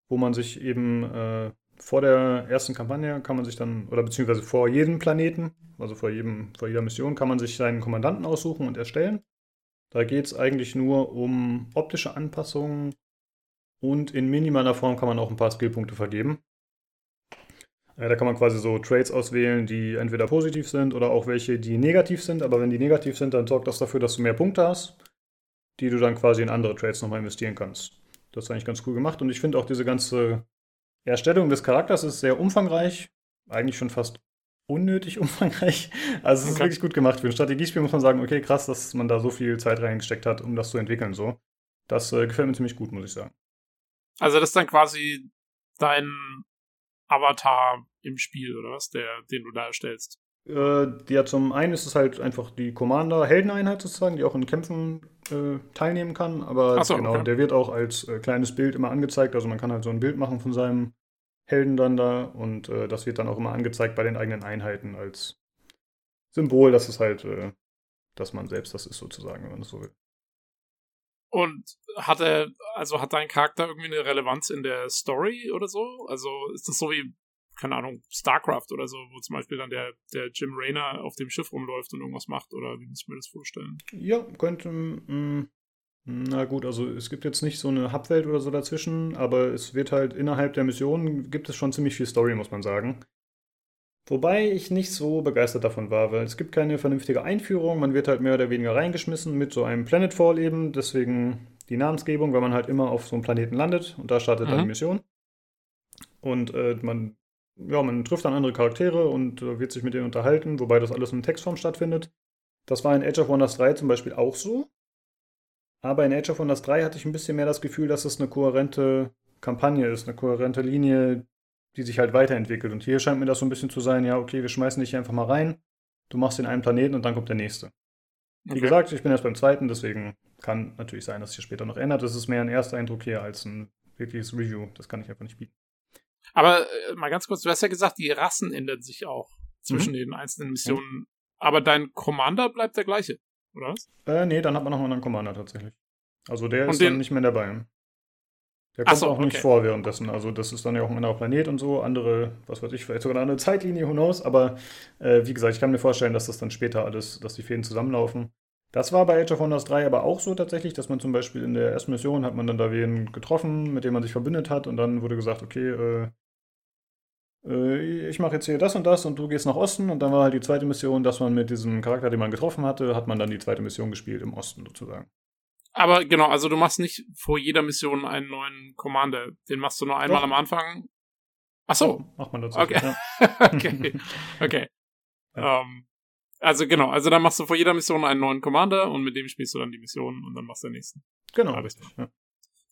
wo man sich eben äh, vor der ersten Kampagne kann man sich dann, oder beziehungsweise vor jedem Planeten, also vor, jedem, vor jeder Mission, kann man sich seinen Kommandanten aussuchen und erstellen. Da geht es eigentlich nur um optische Anpassungen und in minimaler Form kann man auch ein paar Skillpunkte vergeben. Ja, da kann man quasi so Trades auswählen, die entweder positiv sind oder auch welche, die negativ sind. Aber wenn die negativ sind, dann sorgt das dafür, dass du mehr Punkte hast, die du dann quasi in andere Trades nochmal investieren kannst. Das ist eigentlich ganz cool gemacht. Und ich finde auch diese ganze Erstellung des Charakters ist sehr umfangreich. Eigentlich schon fast unnötig umfangreich. Also es okay. ist wirklich gut gemacht. Für ein Strategiespiel muss man sagen, okay, krass, dass man da so viel Zeit reingesteckt hat, um das zu entwickeln. So. Das äh, gefällt mir ziemlich gut, muss ich sagen. Also das ist dann quasi dein Avatar im Spiel, oder was, der, den du da erstellst? Äh, ja, zum einen ist es halt einfach die Commander-Heldeneinheit sozusagen, die auch in Kämpfen äh, teilnehmen kann. Aber so, genau, okay. der wird auch als äh, kleines Bild immer angezeigt. Also man kann halt so ein Bild machen von seinem Helden dann da und äh, das wird dann auch immer angezeigt bei den eigenen Einheiten als Symbol, dass es halt, äh, dass man selbst das ist sozusagen, wenn man das so will. Und hat er, also hat dein Charakter irgendwie eine Relevanz in der Story oder so? Also ist das so wie, keine Ahnung, StarCraft oder so, wo zum Beispiel dann der, der Jim Raynor auf dem Schiff rumläuft und irgendwas macht? Oder wie muss ich mir das vorstellen? Ja, könnte. Mm, na gut, also es gibt jetzt nicht so eine Hubwelt oder so dazwischen, aber es wird halt innerhalb der Mission gibt es schon ziemlich viel Story, muss man sagen. Wobei ich nicht so begeistert davon war, weil es gibt keine vernünftige Einführung. Man wird halt mehr oder weniger reingeschmissen mit so einem Planetfall eben. Deswegen die Namensgebung, weil man halt immer auf so einem Planeten landet und da startet mhm. dann die Mission. Und äh, man, ja, man trifft dann andere Charaktere und äh, wird sich mit denen unterhalten, wobei das alles in Textform stattfindet. Das war in Age of Wonders 3 zum Beispiel auch so. Aber in Age of Wonders 3 hatte ich ein bisschen mehr das Gefühl, dass es eine kohärente Kampagne ist, eine kohärente Linie, die sich halt weiterentwickelt. Und hier scheint mir das so ein bisschen zu sein, ja, okay, wir schmeißen dich hier einfach mal rein, du machst den einen Planeten und dann kommt der nächste. Wie okay. gesagt, ich bin erst beim zweiten, deswegen kann natürlich sein, dass sich später noch ändert. Das ist mehr ein erster Eindruck hier als ein wirkliches Review. Das kann ich einfach nicht bieten. Aber äh, mal ganz kurz, du hast ja gesagt, die Rassen ändern sich auch zwischen mhm. den einzelnen Missionen. Mhm. Aber dein Commander bleibt der gleiche, oder was? Äh, nee, dann hat man noch einen anderen Commander tatsächlich. Also der und ist den, dann nicht mehr dabei. Der kommt so, auch nicht okay. vor währenddessen. Also das ist dann ja auch ein anderer Planet und so, andere, was weiß ich, vielleicht sogar eine andere Zeitlinie, who knows. Aber äh, wie gesagt, ich kann mir vorstellen, dass das dann später alles, dass die Fäden zusammenlaufen. Das war bei Age of Wonders 3 aber auch so tatsächlich, dass man zum Beispiel in der ersten Mission hat man dann da wen getroffen, mit dem man sich verbündet hat und dann wurde gesagt, okay, äh, äh, ich mache jetzt hier das und das und du gehst nach Osten und dann war halt die zweite Mission, dass man mit diesem Charakter, den man getroffen hatte, hat man dann die zweite Mission gespielt im Osten sozusagen. Aber genau, also du machst nicht vor jeder Mission einen neuen Commander. Den machst du nur einmal Doch. am Anfang. Ach so. Oh, macht man dazu. Okay. Ja. okay. okay. Ja. Um, ähm, also genau, also dann machst du vor jeder Mission einen neuen Commander und mit dem spielst du dann die Mission und dann machst du den nächsten. Genau. Ja, richtig. Ja.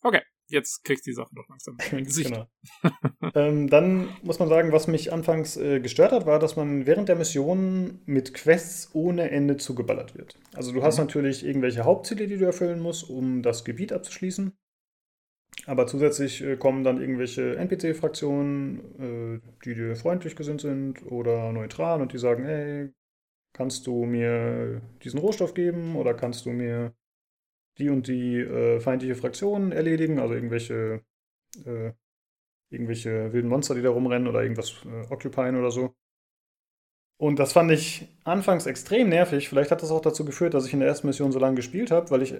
Okay jetzt kriegst du die Sache doch langsam in Gesicht. genau. ähm, dann muss man sagen, was mich anfangs äh, gestört hat, war, dass man während der Mission mit Quests ohne Ende zugeballert wird. Also du hast mhm. natürlich irgendwelche Hauptziele, die du erfüllen musst, um das Gebiet abzuschließen. Aber zusätzlich äh, kommen dann irgendwelche NPC-Fraktionen, äh, die dir freundlich gesinnt sind oder neutral und die sagen, hey, kannst du mir diesen Rohstoff geben oder kannst du mir die und die äh, feindliche Fraktion erledigen, also irgendwelche, äh, irgendwelche wilden Monster, die da rumrennen oder irgendwas äh, occupyen oder so. Und das fand ich anfangs extrem nervig. Vielleicht hat das auch dazu geführt, dass ich in der ersten Mission so lange gespielt habe, weil ich.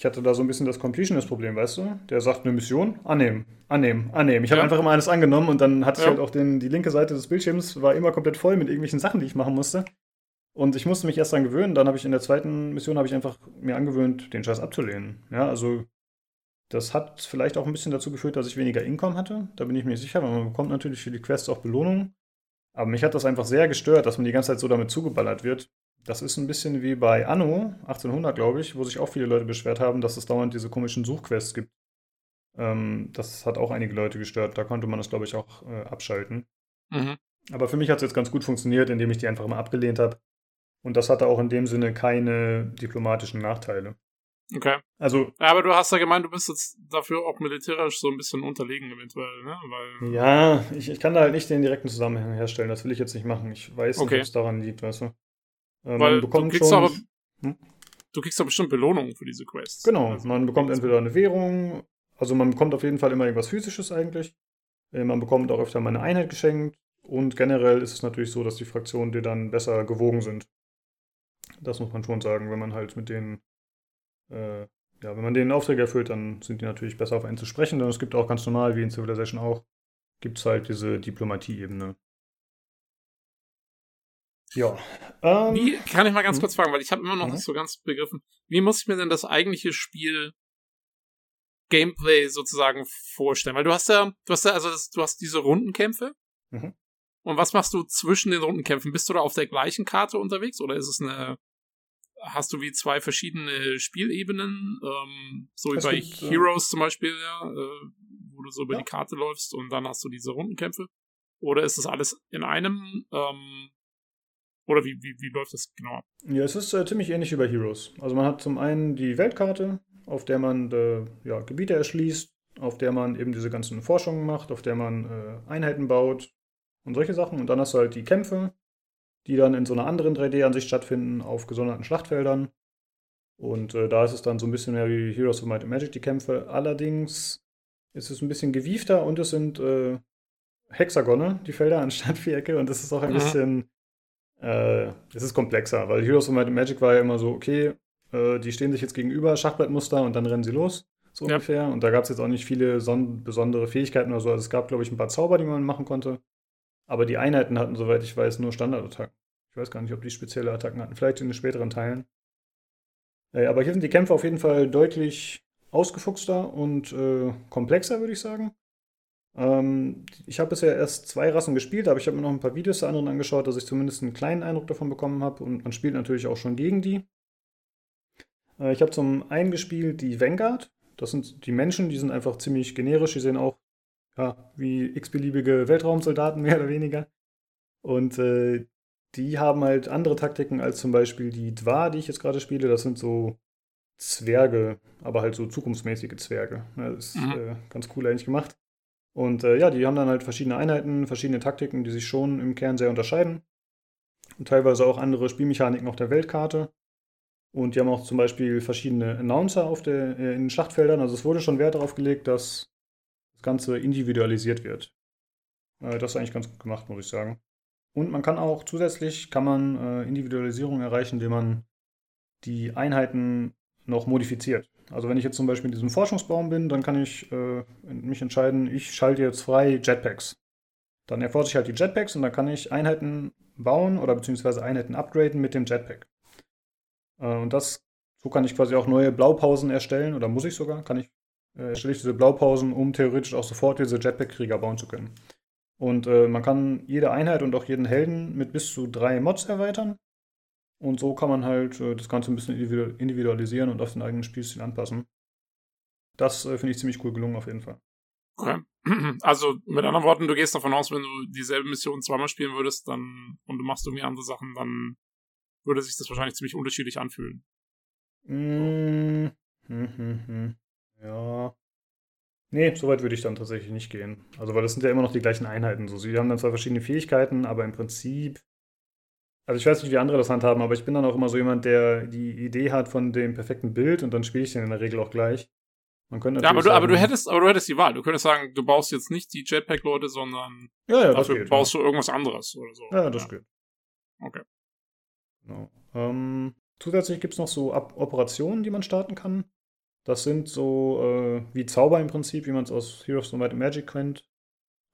Ich hatte da so ein bisschen das Completionist-Problem, weißt du? Der sagt eine Mission, annehmen, annehmen, annehmen. Ich habe ja. einfach immer alles angenommen und dann hatte ja. ich halt auch den, die linke Seite des Bildschirms, war immer komplett voll mit irgendwelchen Sachen, die ich machen musste. Und ich musste mich erst daran gewöhnen. Dann habe ich in der zweiten Mission habe ich einfach mir angewöhnt, den Scheiß abzulehnen. Ja, also das hat vielleicht auch ein bisschen dazu geführt, dass ich weniger Income hatte. Da bin ich mir sicher, weil man bekommt natürlich für die Quests auch Belohnungen. Aber mich hat das einfach sehr gestört, dass man die ganze Zeit so damit zugeballert wird. Das ist ein bisschen wie bei Anno 1800, glaube ich, wo sich auch viele Leute beschwert haben, dass es dauernd diese komischen Suchquests gibt. Ähm, das hat auch einige Leute gestört. Da konnte man das, glaube ich, auch äh, abschalten. Mhm. Aber für mich hat es jetzt ganz gut funktioniert, indem ich die einfach immer abgelehnt habe. Und das hatte auch in dem Sinne keine diplomatischen Nachteile. Okay. Also. Ja, aber du hast ja gemeint, du bist jetzt dafür auch militärisch so ein bisschen unterlegen eventuell, ne? Weil, ja, ich, ich kann da halt nicht den direkten Zusammenhang herstellen. Das will ich jetzt nicht machen. Ich weiß okay. nicht, ob es daran liegt, weißt du. Ähm, Weil du kriegst schon, aber, hm? du kriegst doch bestimmt Belohnungen für diese Quests. Genau, also, man bekommt entweder eine Währung, also man bekommt auf jeden Fall immer irgendwas Physisches eigentlich. Äh, man bekommt auch öfter mal eine Einheit geschenkt. Und generell ist es natürlich so, dass die Fraktionen dir dann besser gewogen sind. Das muss man schon sagen, wenn man halt mit denen, äh, ja, wenn man denen Aufträge erfüllt, dann sind die natürlich besser auf einen zu sprechen. Denn es gibt auch ganz normal, wie in Civilization auch, gibt es halt diese Diplomatie-Ebene. Ja. Ähm, wie, kann ich mal ganz hm? kurz fragen, weil ich habe immer noch mhm. nicht so ganz begriffen, wie muss ich mir denn das eigentliche Spiel Gameplay sozusagen vorstellen? Weil du hast ja, du hast ja, also das, du hast diese Rundenkämpfe. Mhm. Und was machst du zwischen den Rundenkämpfen? Bist du da auf der gleichen Karte unterwegs oder ist es eine, hast du wie zwei verschiedene Spielebenen? Ähm, so wie es bei gibt, äh, Heroes äh, zum Beispiel, ja, äh, wo du so über ja. die Karte läufst und dann hast du diese Rundenkämpfe? Oder ist das alles in einem? Ähm, oder wie, wie, wie läuft das genau ab? Ja, es ist äh, ziemlich ähnlich wie bei Heroes. Also man hat zum einen die Weltkarte, auf der man äh, ja, Gebiete erschließt, auf der man eben diese ganzen Forschungen macht, auf der man äh, Einheiten baut und solche Sachen. Und dann hast du halt die Kämpfe, die dann in so einer anderen 3D-Ansicht stattfinden, auf gesonderten Schlachtfeldern. Und äh, da ist es dann so ein bisschen mehr wie Heroes of Might and Magic, die Kämpfe. Allerdings ist es ein bisschen gewiefter und es sind äh, Hexagone, die Felder, anstatt Vierecke. Und das ist auch ein mhm. bisschen äh, es ist komplexer, weil Heroes of Magic war ja immer so, okay, äh, die stehen sich jetzt gegenüber, Schachbrettmuster und dann rennen sie los, so ja. ungefähr. Und da gab es jetzt auch nicht viele besondere Fähigkeiten oder so. Also es gab, glaube ich, ein paar Zauber, die man machen konnte. Aber die Einheiten hatten, soweit ich weiß, nur Standardattacken. Ich weiß gar nicht, ob die spezielle Attacken hatten. Vielleicht in den späteren Teilen. Äh, aber hier sind die Kämpfe auf jeden Fall deutlich ausgefuchster und äh, komplexer, würde ich sagen. Ähm, ich habe bisher erst zwei Rassen gespielt, aber ich habe mir noch ein paar Videos zu anderen angeschaut, dass ich zumindest einen kleinen Eindruck davon bekommen habe. Und man spielt natürlich auch schon gegen die. Äh, ich habe zum einen gespielt die Vanguard. Das sind die Menschen, die sind einfach ziemlich generisch. Die sehen auch ja, wie x-beliebige Weltraumsoldaten mehr oder weniger. Und äh, die haben halt andere Taktiken als zum Beispiel die Dwa, die ich jetzt gerade spiele. Das sind so Zwerge, aber halt so zukunftsmäßige Zwerge. Das ist mhm. äh, ganz cool eigentlich gemacht. Und äh, ja, die haben dann halt verschiedene Einheiten, verschiedene Taktiken, die sich schon im Kern sehr unterscheiden. Und teilweise auch andere Spielmechaniken auf der Weltkarte. Und die haben auch zum Beispiel verschiedene Announcer auf der, äh, in den Schlachtfeldern. Also es wurde schon Wert darauf gelegt, dass das Ganze individualisiert wird. Äh, das ist eigentlich ganz gut gemacht, muss ich sagen. Und man kann auch zusätzlich kann man äh, Individualisierung erreichen, indem man die Einheiten noch modifiziert. Also wenn ich jetzt zum Beispiel in diesem Forschungsbaum bin, dann kann ich äh, mich entscheiden, ich schalte jetzt frei Jetpacks. Dann erforsche ich halt die Jetpacks und dann kann ich Einheiten bauen oder beziehungsweise Einheiten upgraden mit dem Jetpack. Äh, und das, so kann ich quasi auch neue Blaupausen erstellen oder muss ich sogar, kann ich, äh, erstelle ich diese Blaupausen, um theoretisch auch sofort diese Jetpack-Krieger bauen zu können. Und äh, man kann jede Einheit und auch jeden Helden mit bis zu drei Mods erweitern. Und so kann man halt äh, das Ganze ein bisschen individualisieren und auf den eigenen Spielstil anpassen. Das äh, finde ich ziemlich cool gelungen auf jeden Fall. Okay. Also mit anderen Worten, du gehst davon aus, wenn du dieselbe Mission zweimal spielen würdest, dann und du machst irgendwie andere Sachen, dann würde sich das wahrscheinlich ziemlich unterschiedlich anfühlen. Mm, hm, hm, hm. Ja. Nee, so weit würde ich dann tatsächlich nicht gehen. Also, weil das sind ja immer noch die gleichen Einheiten. So, sie haben dann zwar verschiedene Fähigkeiten, aber im Prinzip also ich weiß nicht, wie andere das handhaben, aber ich bin dann auch immer so jemand, der die Idee hat von dem perfekten Bild und dann spiele ich den in der Regel auch gleich. Man könnte ja, aber du, sagen, aber du hättest, aber du hättest die Wahl. Du könntest sagen, du baust jetzt nicht die Jetpack-Leute, sondern ja, ja, dafür geht, baust ja. du irgendwas anderes oder so. Ja, das ja. geht. Okay. Genau. Ähm, zusätzlich gibt es noch so Ab Operationen, die man starten kann. Das sind so äh, wie Zauber im Prinzip, wie man es aus Heroes of Might and Magic kennt.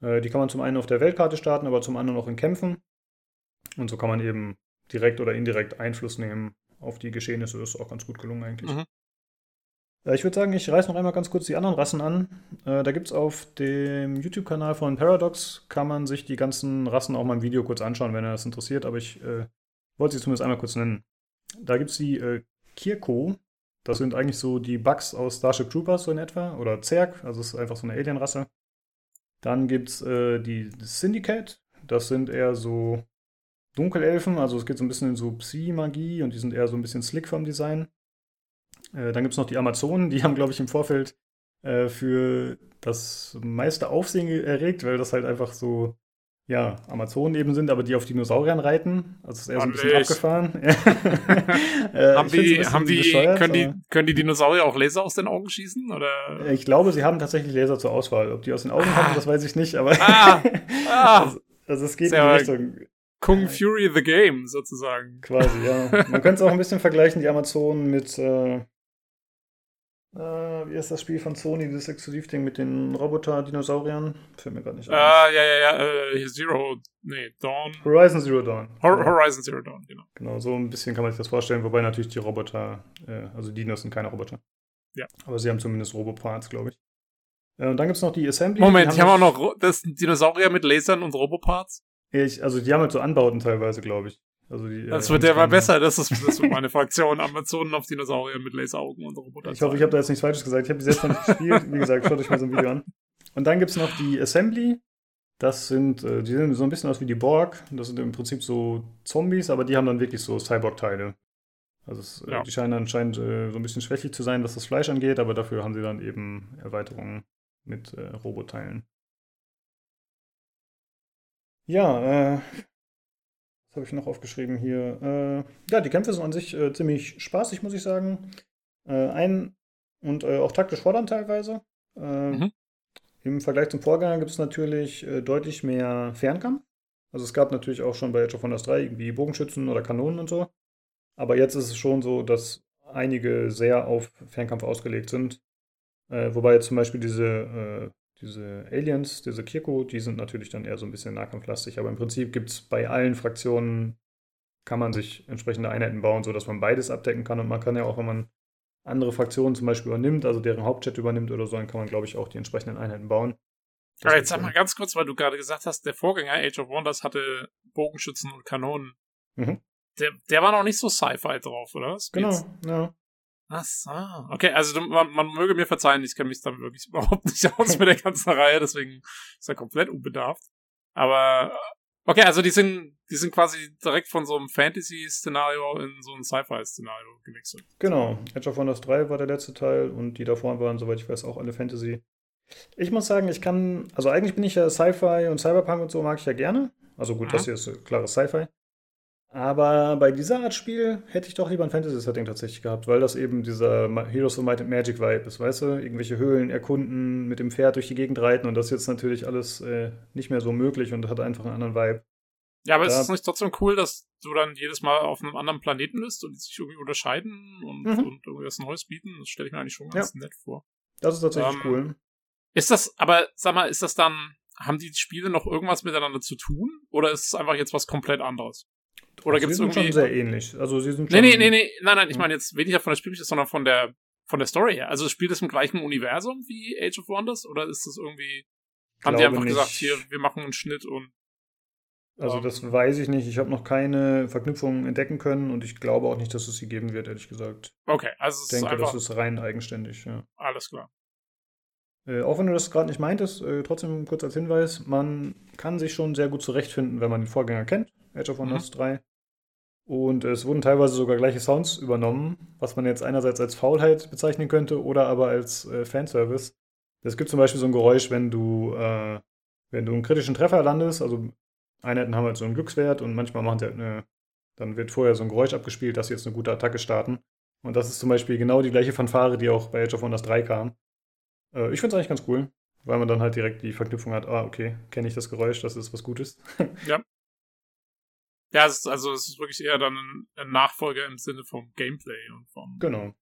Äh, die kann man zum einen auf der Weltkarte starten, aber zum anderen auch in Kämpfen. Und so kann man eben direkt oder indirekt Einfluss nehmen auf die Geschehnisse. Das ist auch ganz gut gelungen eigentlich. Mhm. Ich würde sagen, ich reiße noch einmal ganz kurz die anderen Rassen an. Äh, da gibt es auf dem YouTube-Kanal von Paradox, kann man sich die ganzen Rassen auch mal im Video kurz anschauen, wenn er das interessiert. Aber ich äh, wollte sie zumindest einmal kurz nennen. Da gibt es die äh, Kirko. Das sind eigentlich so die Bugs aus Starship Troopers so in etwa. Oder Zerg, also es ist einfach so eine Alien-Rasse. Dann gibt es äh, die Syndicate. Das sind eher so Dunkelelfen, also es geht so ein bisschen in so Psi-Magie und die sind eher so ein bisschen slick vom Design. Äh, dann gibt es noch die Amazonen, die haben, glaube ich, im Vorfeld äh, für das meiste Aufsehen erregt, weil das halt einfach so, ja, Amazonen eben sind, aber die auf Dinosauriern reiten. Also ist eher so ein bisschen abgefahren. äh, haben die, haben die, können die, können die Dinosaurier auch Laser aus den Augen schießen? Oder? Ich glaube, sie haben tatsächlich Laser zur Auswahl. Ob die aus den Augen ah. haben, das weiß ich nicht, aber. Ah. Ah. also, also es geht Sehr in die Richtung. Kung Fury the Game sozusagen. Quasi, ja. Man könnte es auch ein bisschen vergleichen, die Amazonen mit, äh, Äh, wie ist das Spiel von Sony, dieses Exklusivding mit den Roboter-Dinosauriern? Fällt mir gerade nicht ein. Ah, ja, ja, ja, äh, Zero, nee, Dawn. Horizon Zero Dawn. Hor Horizon Zero Dawn, genau. Genau, so ein bisschen kann man sich das vorstellen, wobei natürlich die Roboter, äh, also Dinos sind keine Roboter. Ja. Aber sie haben zumindest Roboparts, glaube ich. Äh, und dann gibt es noch die Assembly. Moment, die haben, haben auch noch das Dinosaurier mit Lasern und Roboparts? Ich, also die haben halt so Anbauten teilweise, glaube ich. Also die, das äh, wird der haben- besser, das ist, das ist meine Fraktion. Amazonen auf Dinosaurier mit Laseraugen und Roboter. Ich hoffe, ich habe da jetzt nichts Falsches gesagt. Ich habe die selbst noch nicht gespielt. Wie gesagt, schaut euch mal so ein Video an. Und dann gibt es noch die Assembly. Das sind, äh, die sehen so ein bisschen aus wie die Borg. Das sind im Prinzip so Zombies, aber die haben dann wirklich so Cyborg-Teile. Also es, äh, Ja. die scheinen anscheinend äh, so ein bisschen schwächlich zu sein, was das Fleisch angeht, aber dafür haben sie dann eben Erweiterungen mit äh, Robotteilen. Ja, äh, was habe ich noch aufgeschrieben hier? Äh, ja, die Kämpfe sind an sich äh, ziemlich spaßig, muss ich sagen. Äh, ein und äh, auch taktisch fordernd teilweise. Äh, Mhm. Im Vergleich zum Vorgänger gibt es natürlich deutlich mehr Fernkampf. Also es gab natürlich auch schon bei Age of Wonders 3 irgendwie Bogenschützen oder Kanonen und so. Aber jetzt ist es schon so, dass einige sehr auf Fernkampf ausgelegt sind. Äh, wobei jetzt zum Beispiel diese, diese Aliens, diese Kirko, die sind natürlich dann eher so ein bisschen nahkampflastig. Aber im Prinzip gibt es bei allen Fraktionen, kann man sich entsprechende Einheiten bauen, sodass man beides abdecken kann. Und man kann ja auch, wenn man andere Fraktionen zum Beispiel übernimmt, also deren Hauptchat übernimmt oder so, dann kann man, glaube ich, auch die entsprechenden Einheiten bauen. Das Aber jetzt sag mal ganz kurz, weil du gerade gesagt hast, der Vorgänger Age of Wonders hatte Bogenschützen und Kanonen. Mhm. Der, der war noch nicht so Sci-Fi drauf, oder? Speeds? Genau, ja. Ach so. Okay, also man, man möge mir verzeihen, ich kenne mich da wirklich überhaupt nicht aus mit der ganzen Reihe, deswegen ist er komplett unbedarft. Aber äh, okay, also die sind, die sind quasi direkt von so einem Fantasy-Szenario in so ein Sci-Fi-Szenario gewechselt. Genau. Edge of Wonders 3 war der letzte Teil und die davor waren, soweit ich weiß, auch alle Fantasy. Ich muss sagen, ich kann, also eigentlich bin ich ja Sci-Fi und Cyberpunk und so mag ich ja gerne. Also gut, Mhm. das hier ist klares Sci-Fi. Aber bei dieser Art Spiel hätte ich doch lieber ein Fantasy-Setting tatsächlich gehabt, weil das eben dieser Heroes of Might and Magic Vibe ist, weißt du? Irgendwelche Höhlen erkunden, mit dem Pferd durch die Gegend reiten und das ist jetzt natürlich alles äh, nicht mehr so möglich und hat einfach einen anderen Vibe. Ja, aber ist Ja. es nicht trotzdem cool, dass du dann jedes Mal auf einem anderen Planeten bist und die sich irgendwie unterscheiden und, Mhm. und irgendwie was Neues bieten? Das stelle ich mir eigentlich schon ganz nett vor. Das ist tatsächlich Ähm, cool. Ist das, aber sag mal, ist das dann, haben die Spiele noch irgendwas miteinander zu tun? Oder ist es einfach jetzt was komplett anderes? Oder sie gibt es sind irgendwie. schon sehr ähnlich. Also sie sind nee, schon, nee, nee, nee, nein, nein, ich meine jetzt weniger von der Spielgeschichte, sondern von der, von der Story her. Also spielt es im gleichen Universum wie Age of Wonders? Oder ist das irgendwie, haben die einfach nicht. gesagt, hier, wir machen einen Schnitt und, Also Ähm, das weiß ich nicht. Ich habe noch keine Verknüpfungen entdecken können und ich glaube auch nicht, dass es sie geben wird, ehrlich gesagt. okay, also es Ich ist denke, einfach, das ist rein eigenständig, ja. alles klar. Äh, auch wenn du das gerade nicht meintest, äh, trotzdem kurz als Hinweis, man kann sich schon sehr gut zurechtfinden, wenn man den Vorgänger kennt, Age of Wonders 3. Und es wurden teilweise sogar gleiche Sounds übernommen, was man jetzt einerseits als Faulheit bezeichnen könnte oder aber als äh, Fanservice. Es gibt zum Beispiel so ein Geräusch, wenn du, äh, wenn du einen kritischen Treffer landest, also Einheiten haben halt so einen Glückswert und manchmal machen sie halt eine, dann wird vorher so ein Geräusch abgespielt, dass sie jetzt eine gute Attacke starten. Und das ist zum Beispiel genau die gleiche Fanfare, die auch bei Age of Wonders 3 kam. Äh, ich finde es eigentlich ganz cool, weil man dann halt direkt die Verknüpfung hat, ah, okay, kenne ich das Geräusch, das ist was Gutes. Ja, es ist, also es ist wirklich eher dann ein, ein Nachfolger im Sinne vom Gameplay und vom. Genau.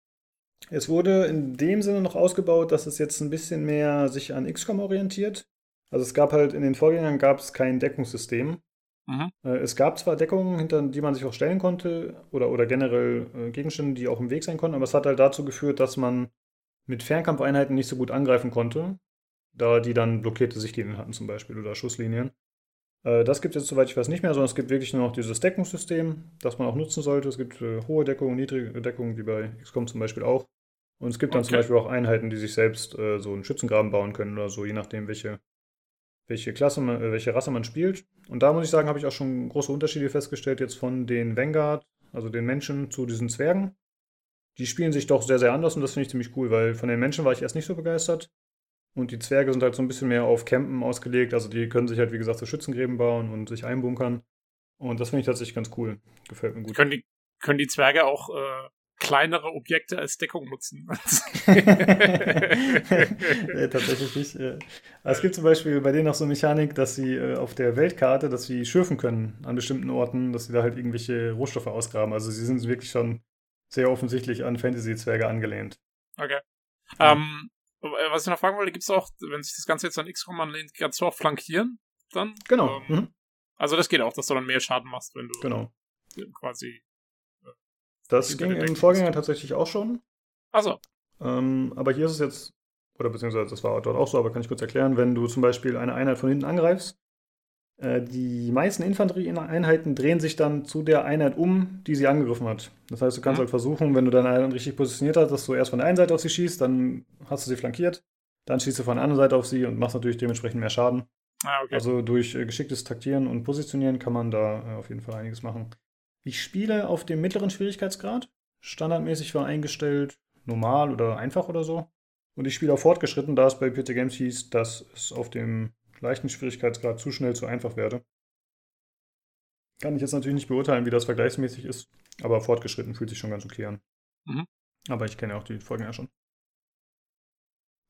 Es wurde in dem Sinne noch ausgebaut, dass es jetzt ein bisschen mehr sich an XCOM orientiert. Also es gab halt in den Vorgängern gab es kein Deckungssystem. Mhm. Äh, Es gab zwar Deckungen, hinter die man sich auch stellen konnte, oder, oder generell äh, Gegenstände, die auch im Weg sein konnten, aber es hat halt dazu geführt, dass man mit Fernkampfeinheiten nicht so gut angreifen konnte, da die dann blockierte Sichtlinien hatten zum Beispiel oder Schusslinien. Äh, Das gibt es jetzt, soweit ich weiß, nicht mehr, sondern es gibt wirklich nur noch dieses Deckungssystem, das man auch nutzen sollte. Es gibt äh, hohe Deckung, niedrige Deckung, wie bei XCOM zum Beispiel auch. Und es gibt dann zum Okay. Beispiel auch Einheiten, die sich selbst äh, so einen Schützengraben bauen können oder so, je nachdem, welche, welche Klasse man, äh, welche Rasse man spielt. Und da muss ich sagen, habe ich auch schon große Unterschiede festgestellt jetzt von den Vanguard, also den Menschen zu diesen Zwergen. Die spielen sich doch sehr, sehr anders und das finde ich ziemlich cool, weil von den Menschen war ich erst nicht so begeistert. Und die Zwerge sind halt so ein bisschen mehr auf Campen ausgelegt. Also die können sich halt, wie gesagt, so Schützengräben bauen und sich einbunkern. Und das finde ich tatsächlich ganz cool. Gefällt mir gut. Können die, können die Zwerge auch äh, kleinere Objekte als Deckung nutzen? nee, tatsächlich nicht. äh. Es gibt zum Beispiel bei denen auch so eine Mechanik, dass sie äh, auf der Weltkarte, dass sie schürfen können an bestimmten Orten, dass sie da halt irgendwelche Rohstoffe ausgraben. Also sie sind wirklich schon sehr offensichtlich an Fantasy-Zwerge angelehnt. okay. Ähm, was ich noch fragen wollte, gibt es auch, wenn sich das Ganze jetzt an XCOM anlehnt, kannst du auch flankieren dann? Genau. Ähm, mhm. Also das geht auch, dass du dann mehr Schaden machst, wenn du Genau. quasi. Das Hinter ging im Vorgänger bist. tatsächlich auch schon. Achso. Ähm, aber hier ist es jetzt, oder beziehungsweise das war dort auch so, aber kann ich kurz erklären, wenn du zum Beispiel eine Einheit von hinten angreifst, äh, die meisten Infanterieeinheiten drehen sich dann zu der Einheit um, die sie angegriffen hat. Das heißt, du kannst Mhm. halt versuchen, wenn du deine Einheit richtig positioniert hast, dass du erst von der einen Seite auf sie schießt, dann hast du sie flankiert, dann schießt du von der anderen Seite auf sie und machst natürlich dementsprechend mehr Schaden. Ah, okay. Also durch äh, geschicktes Taktieren und Positionieren kann man da äh, auf jeden Fall einiges machen. Ich spiele auf dem mittleren Schwierigkeitsgrad. Standardmäßig war eingestellt normal oder einfach oder so. Und ich spiele auf fortgeschritten, da es bei PC Games hieß, dass es auf dem leichten Schwierigkeitsgrad zu schnell zu einfach werde. Kann ich jetzt natürlich nicht beurteilen, wie das vergleichsmäßig ist, aber fortgeschritten fühlt sich schon ganz okay an. Mhm. Aber ich kenne auch die Folgen ja schon.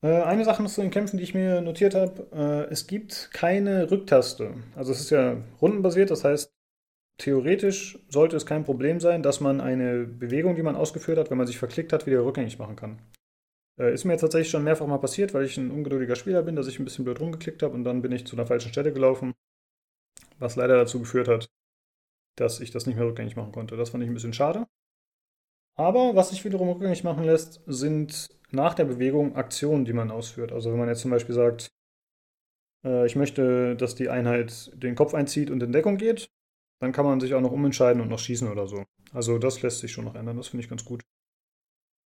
Äh, eine Sache noch zu den Kämpfen, die ich mir notiert habe. Äh, es gibt keine Rücktaste. Also es ist ja rundenbasiert, das heißt, theoretisch sollte es kein Problem sein, dass man eine Bewegung, die man ausgeführt hat, wenn man sich verklickt hat, wieder rückgängig machen kann. Äh, ist mir tatsächlich schon mehrfach mal passiert, weil ich ein ungeduldiger Spieler bin, dass ich ein bisschen blöd rumgeklickt habe und dann bin ich zu einer falschen Stelle gelaufen, was leider dazu geführt hat, dass ich das nicht mehr rückgängig machen konnte. Das fand ich ein bisschen schade. Aber was sich wiederum rückgängig machen lässt, sind nach der Bewegung Aktionen, die man ausführt. Also wenn man jetzt zum Beispiel sagt, äh, ich möchte, dass die Einheit den Kopf einzieht und in Deckung geht, dann kann man sich auch noch umentscheiden und noch schießen oder so. Also das lässt sich schon noch ändern, das finde ich ganz gut.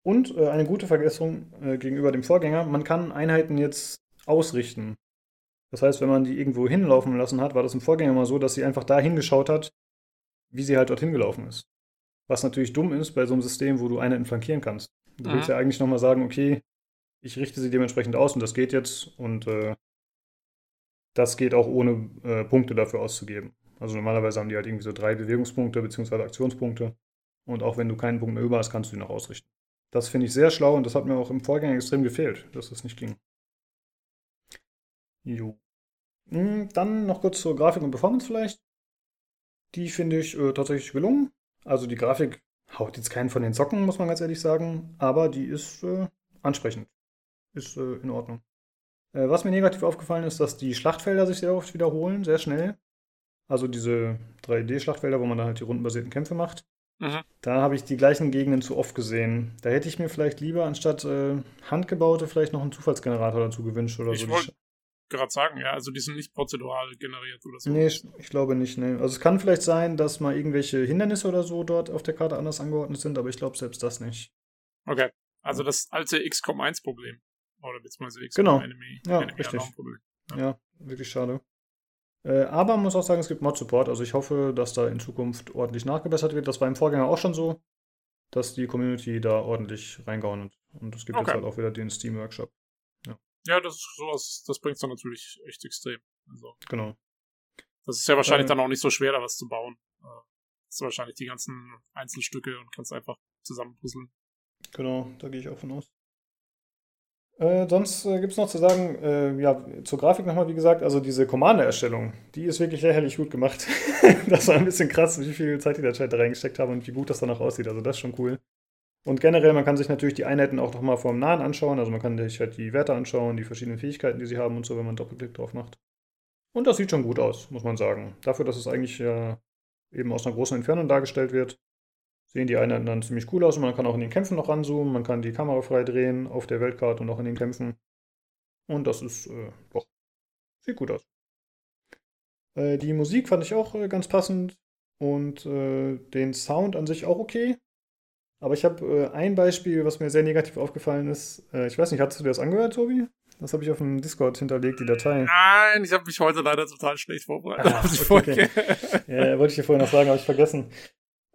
Und äh, eine gute Vergessung äh, gegenüber dem Vorgänger, man kann Einheiten jetzt ausrichten. Das heißt, wenn man die irgendwo hinlaufen lassen hat, war das im Vorgänger mal so, dass sie einfach da hingeschaut hat, wie sie halt dorthin gelaufen ist. Was natürlich dumm ist bei so einem System, wo du Einheiten flankieren kannst. Du Mhm. willst ja eigentlich nochmal sagen, okay, ich richte sie dementsprechend aus und das geht jetzt und äh, das geht auch ohne äh, Punkte dafür auszugeben. Also normalerweise haben die halt irgendwie so drei Bewegungspunkte bzw. Aktionspunkte und auch wenn du keinen Punkt mehr über hast, kannst du die noch ausrichten. Das finde ich sehr schlau und das hat mir auch im Vorgänger extrem gefehlt, dass das nicht ging. Jo. Hm, Dann noch kurz zur Grafik und Performance vielleicht. Die finde ich äh, tatsächlich gelungen. Also die Grafik haut jetzt keinen von den Socken, muss man ganz ehrlich sagen, aber die ist äh, ansprechend. Ist äh, in Ordnung. Äh, was mir negativ aufgefallen ist, dass die Schlachtfelder sich sehr oft wiederholen, sehr schnell. Also diese 3D-Schlachtfelder, wo man dann halt die rundenbasierten Kämpfe macht. Mhm. Da habe ich die gleichen Gegenden zu oft gesehen. Da hätte ich mir vielleicht lieber anstatt äh, handgebaute vielleicht noch einen Zufallsgenerator dazu gewünscht oder Ich so. wollte gerade sagen, ja, also die sind nicht prozedural generiert oder so. Nee, ich, ich glaube nicht. Nee. Also es kann vielleicht sein, dass mal irgendwelche Hindernisse oder so dort auf der Karte anders angeordnet sind, aber ich glaube selbst das nicht. Okay. Also das alte XCOM 1 Problem. Oder beziehungsweise XCOM Genau. Enemy, Ja, Enemy richtig. Ja. Ja, wirklich schade. Äh, aber man muss auch sagen, es gibt Mod-Support. Also ich hoffe, dass da in Zukunft ordentlich nachgebessert wird. Das war im Vorgänger auch schon so, dass die Community da ordentlich reingehauen hat. Und es gibt Okay. jetzt halt auch wieder den Steam-Workshop. Ja, das ist sowas, das bringt dann natürlich echt extrem. Also, Genau. das ist ja wahrscheinlich Äh, dann auch nicht so schwer, da was zu bauen. Äh, Das ist wahrscheinlich die ganzen Einzelstücke und kannst einfach zusammenpuzzeln. Genau, da gehe ich auch von aus. Äh, sonst äh, gibt es noch zu sagen, äh, ja, zur Grafik nochmal, wie gesagt, also diese Commander-Erstellung, die ist wirklich lächerlich gut gemacht. das war ein bisschen krass, wie viel Zeit die da da reingesteckt haben und wie gut das dann auch aussieht. Also das ist schon cool. Und generell, man kann sich natürlich die Einheiten auch nochmal vom Nahen anschauen. Also man kann sich halt die Werte anschauen, die verschiedenen Fähigkeiten, die sie haben und so, wenn man Doppelklick drauf macht. Und das sieht schon gut aus, muss man sagen. Dafür, dass es eigentlich ja eben aus einer großen Entfernung dargestellt wird, sehen die Einheiten dann ziemlich cool aus und man kann auch in den Kämpfen noch ranzoomen, man kann die Kamera frei drehen auf der Weltkarte und auch in den Kämpfen. Und das ist, äh, doch, sieht gut aus. Äh, die Musik fand ich auch äh, ganz passend und äh, den Sound an sich auch okay. Aber ich habe äh, ein Beispiel, was mir sehr negativ aufgefallen ist. Äh, ich weiß nicht, hattest du dir das angehört, Tobi? Das habe ich auf dem Discord hinterlegt, die Datei. Nein, ich habe mich heute leider total schlecht vorbereitet. Ah, okay, Folge. Ja, wollte ich dir vorhin noch sagen, habe ich vergessen.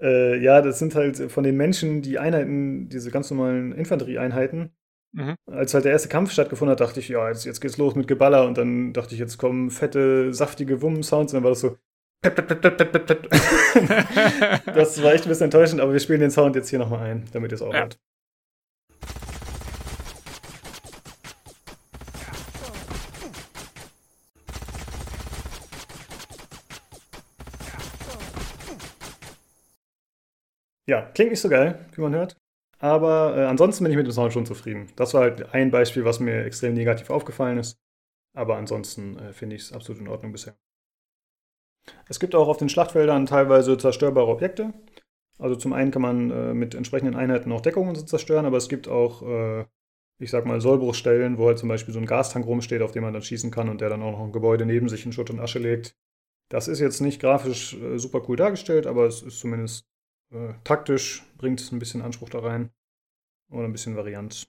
Äh, ja, das sind halt von den Menschen die Einheiten, diese ganz normalen Infanterieeinheiten. Mhm. Als halt der erste Kampf stattgefunden hat, dachte ich, ja, jetzt, jetzt geht's los mit Geballer und dann dachte ich, jetzt kommen fette, saftige Wummen-Sounds und dann war das so. das war echt ein bisschen enttäuschend, aber wir spielen den Sound jetzt hier nochmal ein, damit ihr es auch Ja. hört. Ja, klingt nicht so geil, wie man hört. Aber äh, ansonsten bin ich mit dem Sound schon zufrieden. Das war halt ein Beispiel, was mir extrem negativ aufgefallen ist. Aber ansonsten äh, finde ich es absolut in Ordnung bisher. Es gibt auch auf den Schlachtfeldern teilweise zerstörbare Objekte. Also zum einen kann man äh, mit entsprechenden Einheiten auch Deckungen zerstören, aber es gibt auch, äh, ich sag mal, Sollbruchstellen, wo halt zum Beispiel so ein Gastank rumsteht, auf dem man dann schießen kann und der dann auch noch ein Gebäude neben sich in Schutt und Asche legt. Das ist jetzt nicht grafisch äh, super cool dargestellt, aber es ist zumindest äh, taktisch, bringt es ein bisschen Anspruch da rein. Oder ein bisschen Varianz.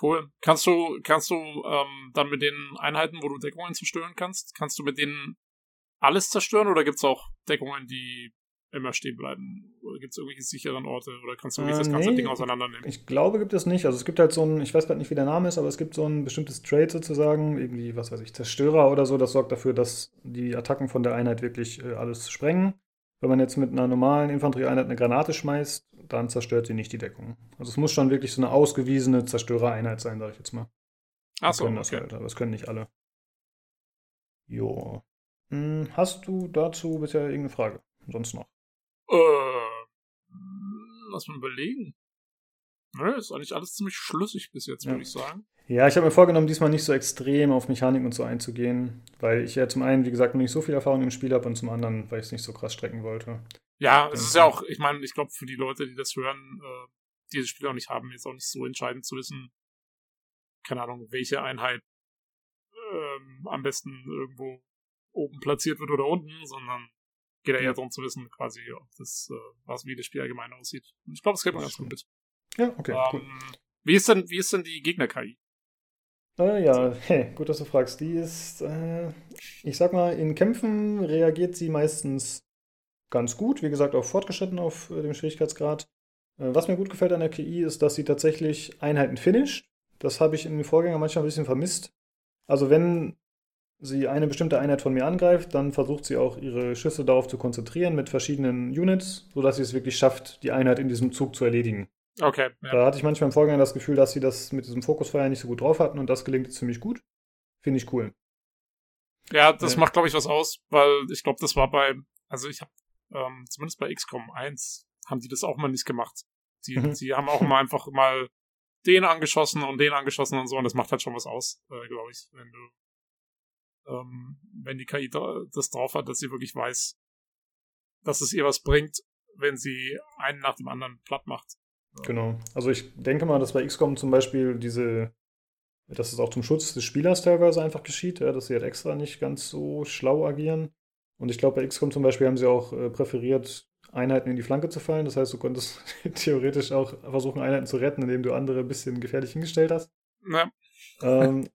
Cool. Kannst du, kannst du ähm, dann mit den Einheiten, wo du Deckungen zerstören kannst, kannst du mit denen alles zerstören oder gibt es auch Deckungen, die immer stehen bleiben? Oder gibt es irgendwelche sicheren Orte oder kannst du wirklich äh, das ganze nee, Ding auseinandernehmen? Ich glaube, gibt es nicht. Also es gibt halt so ein, ich weiß gerade nicht, wie der Name ist, aber es gibt so ein bestimmtes Trade sozusagen, irgendwie, was weiß ich, Zerstörer oder so, das sorgt dafür, dass die Attacken von der Einheit wirklich äh, alles sprengen. Wenn man jetzt mit einer normalen Infanterieeinheit eine Granate schmeißt, dann zerstört sie nicht die Deckung. Also es muss schon wirklich so eine ausgewiesene Zerstörereinheit sein, sage ich jetzt mal. Ach so, okay. Halt, aber das können nicht alle. Jo. Hm, hast du dazu bisher irgendeine Frage? Sonst noch? Äh, lass mal überlegen. Nö, ist eigentlich alles ziemlich schlüssig bis jetzt, ja. würde ich sagen. Ja, ich habe mir vorgenommen, diesmal nicht so extrem auf Mechanik und so einzugehen, weil ich ja zum einen, wie gesagt, noch nicht so viel Erfahrung im Spiel habe und zum anderen, weil ich es nicht so krass strecken wollte. Ja, es ist ja auch, ich meine, ich glaube, für die Leute, die das hören, äh, die das Spiel auch nicht haben, ist auch nicht so entscheidend zu wissen, keine Ahnung, welche Einheit ähm, am besten irgendwo oben platziert wird oder unten, sondern geht ja eher darum zu wissen, quasi, ob das, äh, was, wie das Spiel allgemein aussieht. Und ich glaube, das kriegt man ganz gut mit. Ja, okay. Ähm, cool. Wie ist denn, wie ist denn die Gegner-KI? Äh, ja, hey, gut, dass du fragst. Die ist, äh, ich sag mal, in Kämpfen reagiert sie meistens ganz gut. Wie gesagt, auch fortgeschritten auf äh, dem Schwierigkeitsgrad. Äh, was mir gut gefällt an der KI ist, dass sie tatsächlich Einheiten finisht. Das habe ich in den Vorgängern manchmal ein bisschen vermisst. Also wenn sie eine bestimmte Einheit von mir angreift, dann versucht sie auch ihre Schüsse darauf zu konzentrieren mit verschiedenen Units, sodass sie es wirklich schafft, die Einheit in diesem Zug zu erledigen. Okay. Ja. Da hatte ich manchmal im Vorgänger das Gefühl, dass sie das mit diesem Fokusfeuer nicht so gut drauf hatten und das gelingt ziemlich gut. Finde ich cool. Ja, das äh. macht, glaube ich, was aus, weil ich glaube, das war bei, also ich habe ähm, zumindest bei XCOM 1 haben die das auch mal nicht gemacht. Die, mhm. die haben auch mal einfach mal den angeschossen und den angeschossen und so und das macht halt schon was aus, äh, glaube ich, wenn du ähm, wenn die KI da, das drauf hat, dass sie wirklich weiß, dass es ihr was bringt, wenn sie einen nach dem anderen platt macht. Genau. Also ich denke mal, dass bei XCOM zum Beispiel diese, dass es auch zum Schutz des Spielers teilweise einfach geschieht, ja, dass sie halt extra nicht ganz so schlau agieren. Und ich glaube, bei XCOM zum Beispiel haben sie auch äh, präferiert, Einheiten in die Flanke zu fallen. Das heißt, du konntest theoretisch auch versuchen, Einheiten zu retten, indem du andere ein bisschen gefährlich hingestellt hast. Ja. Ähm,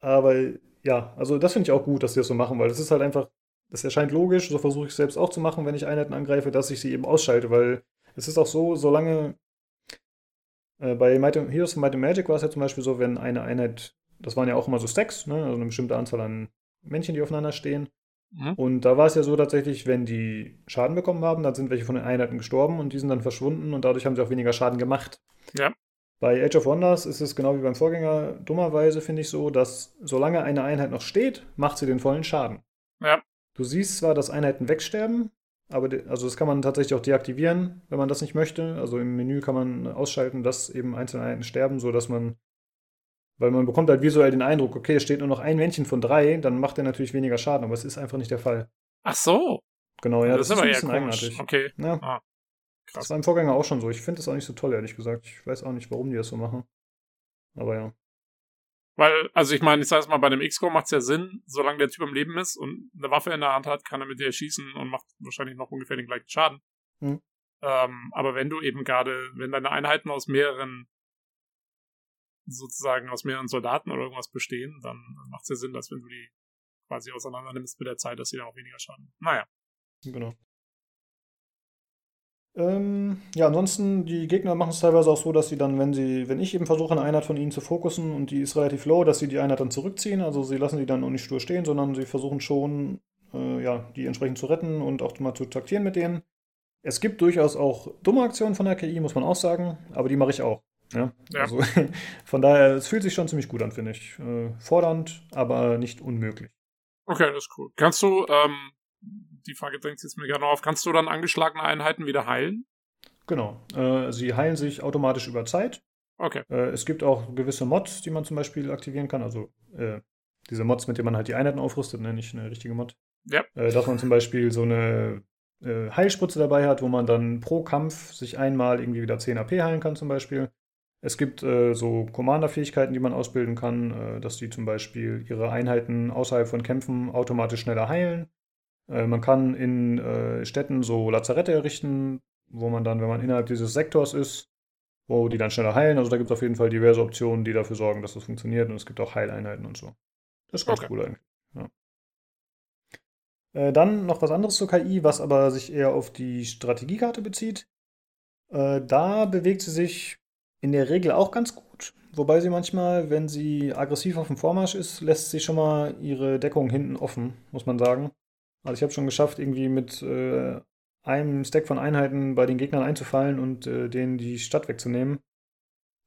aber ja, also das finde ich auch gut, dass sie das so machen, weil das ist halt einfach, das erscheint logisch, so versuche ich es selbst auch zu machen, wenn ich Einheiten angreife, dass ich sie eben ausschalte, weil es ist auch so, solange äh, bei Might Heroes of Might and Magic war es ja zum Beispiel so, wenn eine Einheit, das waren ja auch immer so Stacks, ne, also eine bestimmte Anzahl an Männchen, die aufeinander stehen. Mhm. Und da war es ja so tatsächlich, wenn die Schaden bekommen haben, dann sind welche von den Einheiten gestorben und die sind dann verschwunden und dadurch haben sie auch weniger Schaden gemacht. Ja. Bei Age of Wonders ist es genau wie beim Vorgänger dummerweise, finde ich so, dass solange eine Einheit noch steht, macht sie den vollen Schaden. Ja. Du siehst zwar, dass Einheiten wegsterben, aber also das kann man tatsächlich auch deaktivieren, wenn man das nicht möchte. Also im Menü kann man ausschalten, dass eben einzelne Einheiten sterben, sodass man, weil man bekommt halt visuell den Eindruck, okay, es steht nur noch ein Männchen von drei, dann macht er natürlich weniger Schaden, aber es ist einfach nicht der Fall. Ach so. Genau, ja, das, das ist, aber ein bisschen eigenartig. Okay. Ja. Ah. Krass. Das war im Vorgänger auch schon so. Ich finde das auch nicht so toll, ehrlich gesagt. Ich weiß auch nicht, warum die das so machen. Aber ja. Weil, also ich meine, ich sage es mal, bei dem X-Core macht es ja Sinn, solange der Typ am Leben ist und eine Waffe in der Hand hat, kann er mit der schießen und macht wahrscheinlich noch ungefähr den gleichen Schaden. Hm. Ähm, aber wenn du eben gerade, wenn deine Einheiten aus mehreren, sozusagen aus mehreren Soldaten oder irgendwas bestehen, dann macht es ja Sinn, dass wenn du die quasi auseinander nimmst mit der Zeit, dass sie dann auch weniger Schaden. Naja. Genau. Ähm, ja, ansonsten, die Gegner machen es teilweise auch so, dass sie dann, wenn sie, wenn ich eben versuche, eine Einheit von ihnen zu fokussen und die ist relativ low, dass sie die Einheit dann zurückziehen. Also sie lassen die dann auch nicht stur stehen, sondern sie versuchen schon, äh, ja, die entsprechend zu retten und auch mal zu taktieren mit denen. Es gibt durchaus auch dumme Aktionen von der KI, muss man auch sagen, aber die mache ich auch. Ja? ja. Also von daher, es fühlt sich schon ziemlich gut an, finde ich. Äh, fordernd, aber nicht unmöglich. Okay, das ist cool. Kannst du ähm, die Frage drängt jetzt mir gerne auf. Kannst du dann angeschlagene Einheiten wieder heilen? Genau. Äh, sie heilen sich automatisch über Zeit. Okay. Äh, es gibt auch gewisse Mods, die man zum Beispiel aktivieren kann. Also äh, diese Mods, mit denen man halt die Einheiten aufrüstet, nenne ich eine richtige Mod. Ja. Äh, dass man zum Beispiel so eine äh, Heilspritze dabei hat, wo man dann pro Kampf sich einmal irgendwie wieder 10 AP heilen kann, zum Beispiel. Es gibt äh, so Commander-Fähigkeiten, die man ausbilden kann, äh, dass die zum Beispiel ihre Einheiten außerhalb von Kämpfen automatisch schneller heilen. Äh, man kann in äh, Städten so Lazarette errichten, wo man dann, wenn man innerhalb dieses Sektors ist, wo die dann schneller heilen. Also da gibt es auf jeden Fall diverse Optionen, die dafür sorgen, dass das funktioniert. Und es gibt auch Heileinheiten und so. Das ist ganz Okay. cool eigentlich. Ja. Äh, dann noch was anderes zur KI, was aber sich eher auf die Strategiekarte bezieht. Äh, da bewegt sie sich in der Regel auch ganz gut. Wobei sie manchmal, wenn sie aggressiv auf dem Vormarsch ist, lässt sie schon mal ihre Deckung hinten offen, muss man sagen. Also ich habe schon geschafft, irgendwie mit äh, einem Stack von Einheiten bei den Gegnern einzufallen und äh, denen die Stadt wegzunehmen.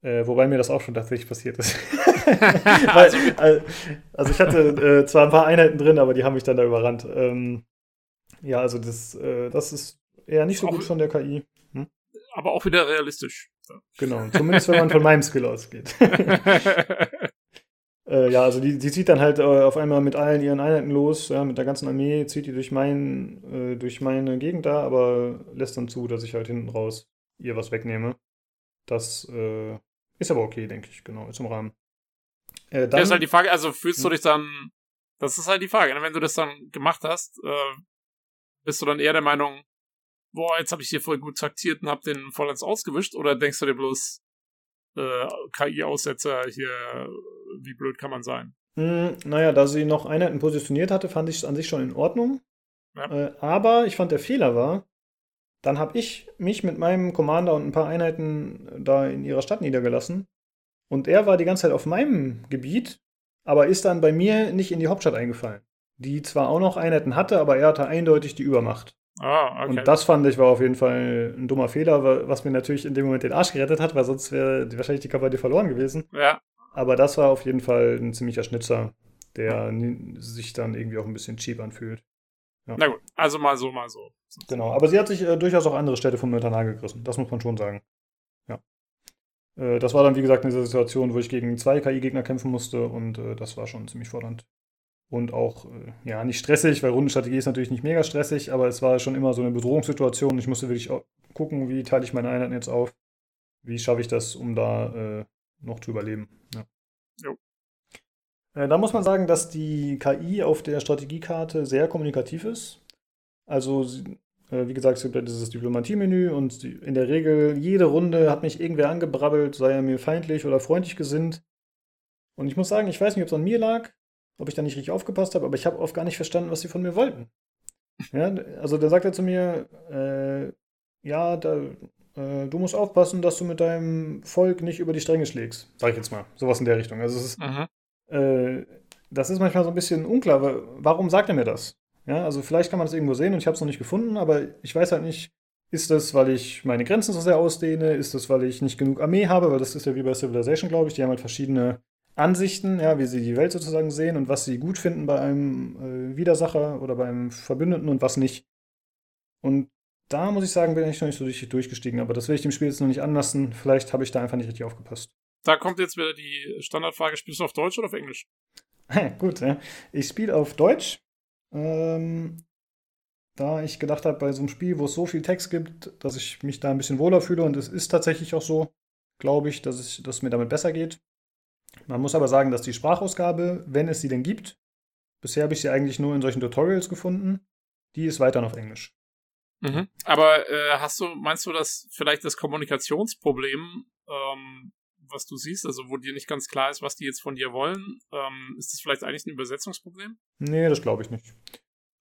Äh, wobei mir das auch schon tatsächlich passiert ist. Weil, Also äh, also ich hatte äh, zwar ein paar Einheiten drin, aber die haben mich dann da überrannt. Ähm, ja, also das, äh, das ist eher nicht so Auch- gut von der KI. Aber auch wieder realistisch. Genau, zumindest wenn man von meinem Skill ausgeht. Äh, ja, also die, die zieht dann halt äh, auf einmal mit allen ihren Einheiten los, ja, mit der ganzen Armee, zieht die durch, mein, äh, durch meine Gegend da, aber lässt dann zu, dass ich halt hinten raus ihr was wegnehme. Das äh, ist aber okay, denke ich, genau, ist im Rahmen. Äh, Ja, dann, ist halt die Frage, also fühlst du Hm. dich dann, das ist halt die Frage, ne? wenn du das dann gemacht hast, äh, bist du dann eher der Meinung, boah, jetzt habe ich hier voll gut taktiert und hab den vollends ausgewischt, oder denkst du dir bloß, äh, KI-Aussetzer hier, wie blöd kann man sein? Hm, naja, da sie noch Einheiten positioniert hatte, fand ich es an sich schon in Ordnung. Ja. Äh, aber ich fand, der Fehler war, dann habe ich mich mit meinem Commander und ein paar Einheiten da in ihrer Stadt niedergelassen. Und er war die ganze Zeit auf meinem Gebiet, aber ist dann bei mir nicht in die Hauptstadt eingefallen. Die zwar auch noch Einheiten hatte, aber er hatte eindeutig die Übermacht. Ah, okay. Und das fand ich war auf jeden Fall ein dummer Fehler, wa- was mir natürlich in dem Moment den Arsch gerettet hat, weil sonst wäre wahrscheinlich die Kampagne verloren gewesen. ja, Aber das war auf jeden Fall ein ziemlicher Schnitzer, der sich dann irgendwie auch ein bisschen cheap anfühlt. na gut, also mal so, mal so. Genau, aber sie hat sich äh, durchaus auch andere Städte vom Nagel gerissen. Das muss man schon sagen. Ja. Äh, das war dann, wie gesagt, eine Situation, wo ich gegen zwei KI-Gegner kämpfen musste und äh, das war schon ziemlich fordernd. Und auch, äh, ja, nicht stressig, weil Rundenstrategie ist natürlich nicht mega stressig, aber es war schon immer so eine Bedrohungssituation. Ich musste wirklich gucken, wie teile ich meine Einheiten jetzt auf. Wie schaffe ich das, um da äh, noch zu überleben. Ja. Jo. Äh, da muss man sagen, dass die KI auf der Strategiekarte sehr kommunikativ ist. Also, äh, wie gesagt, es gibt ja dieses Diplomatie-Menü und die, in der Regel jede Runde hat mich irgendwer angebrabbelt, sei er mir feindlich oder freundlich gesinnt. Und ich muss sagen, ich weiß nicht, ob es an mir lag, ob ich da nicht richtig aufgepasst habe, aber ich habe oft gar nicht verstanden, was sie von mir wollten. Ja, also da sagt er zu mir, äh, ja, da, äh, du musst aufpassen, dass du mit deinem Volk nicht über die Stränge schlägst. Sag ich jetzt mal. Sowas in der Richtung. Also es ist, Mhm. äh, das ist manchmal so ein bisschen unklar. wa- Warum sagt er mir das? Ja, also vielleicht kann man das irgendwo sehen und ich habe es noch nicht gefunden, aber ich weiß halt nicht, ist das, weil ich meine Grenzen so sehr ausdehne? Ist das, weil ich nicht genug Armee habe? Weil das ist ja wie bei Civilization, glaube ich. Die haben halt verschiedene Ansichten, ja, wie sie die Welt sozusagen sehen und was sie gut finden bei einem äh, Widersacher oder bei einem Verbündeten und was nicht. Und da muss ich sagen, bin ich noch nicht so richtig durchgestiegen, aber das will ich dem Spiel jetzt noch nicht anlassen. Vielleicht habe ich da einfach nicht richtig aufgepasst. Da kommt jetzt wieder die Standardfrage, spielst du auf Deutsch oder auf Englisch? Gut, ja. Ich spiele auf Deutsch. Ähm, da ich gedacht habe, bei so einem Spiel, wo es so viel Text gibt, dass ich mich da ein bisschen wohler fühle und es ist tatsächlich auch so, glaube ich, dass es dass es mir damit besser geht. Man muss aber sagen, dass die Sprachausgabe, wenn es sie denn gibt, bisher habe ich sie eigentlich nur in solchen Tutorials gefunden, die ist weiterhin auf Englisch. Mhm. Aber äh, hast du, meinst du, dass vielleicht das Kommunikationsproblem, ähm, was du siehst, also wo dir nicht ganz klar ist, was die jetzt von dir wollen, ähm, ist das vielleicht eigentlich ein Übersetzungsproblem? Nee, das glaube ich nicht.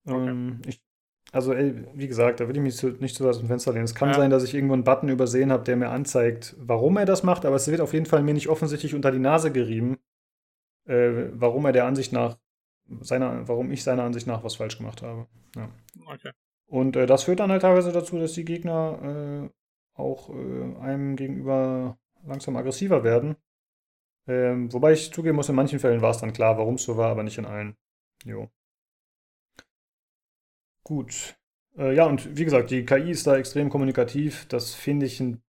Ähm, ich, also, ey, wie gesagt, da will ich mich zu, nicht zu weit aus dem Fenster lehnen. Es kann Ja. sein, dass ich irgendwo einen Button übersehen habe, der mir anzeigt, warum er das macht, aber es wird auf jeden Fall mir nicht offensichtlich unter die Nase gerieben, äh, warum er der Ansicht nach, seiner, warum ich seiner Ansicht nach was falsch gemacht habe. Ja. Okay. Und äh, das führt dann halt teilweise dazu, dass die Gegner äh, auch äh, einem gegenüber langsam aggressiver werden. Ähm, wobei ich zugeben muss, in manchen Fällen war es dann klar, warum es so war, aber nicht in allen. Jo. Gut. Äh, ja, und wie gesagt, die KI ist da extrem kommunikativ. Das finde ich ein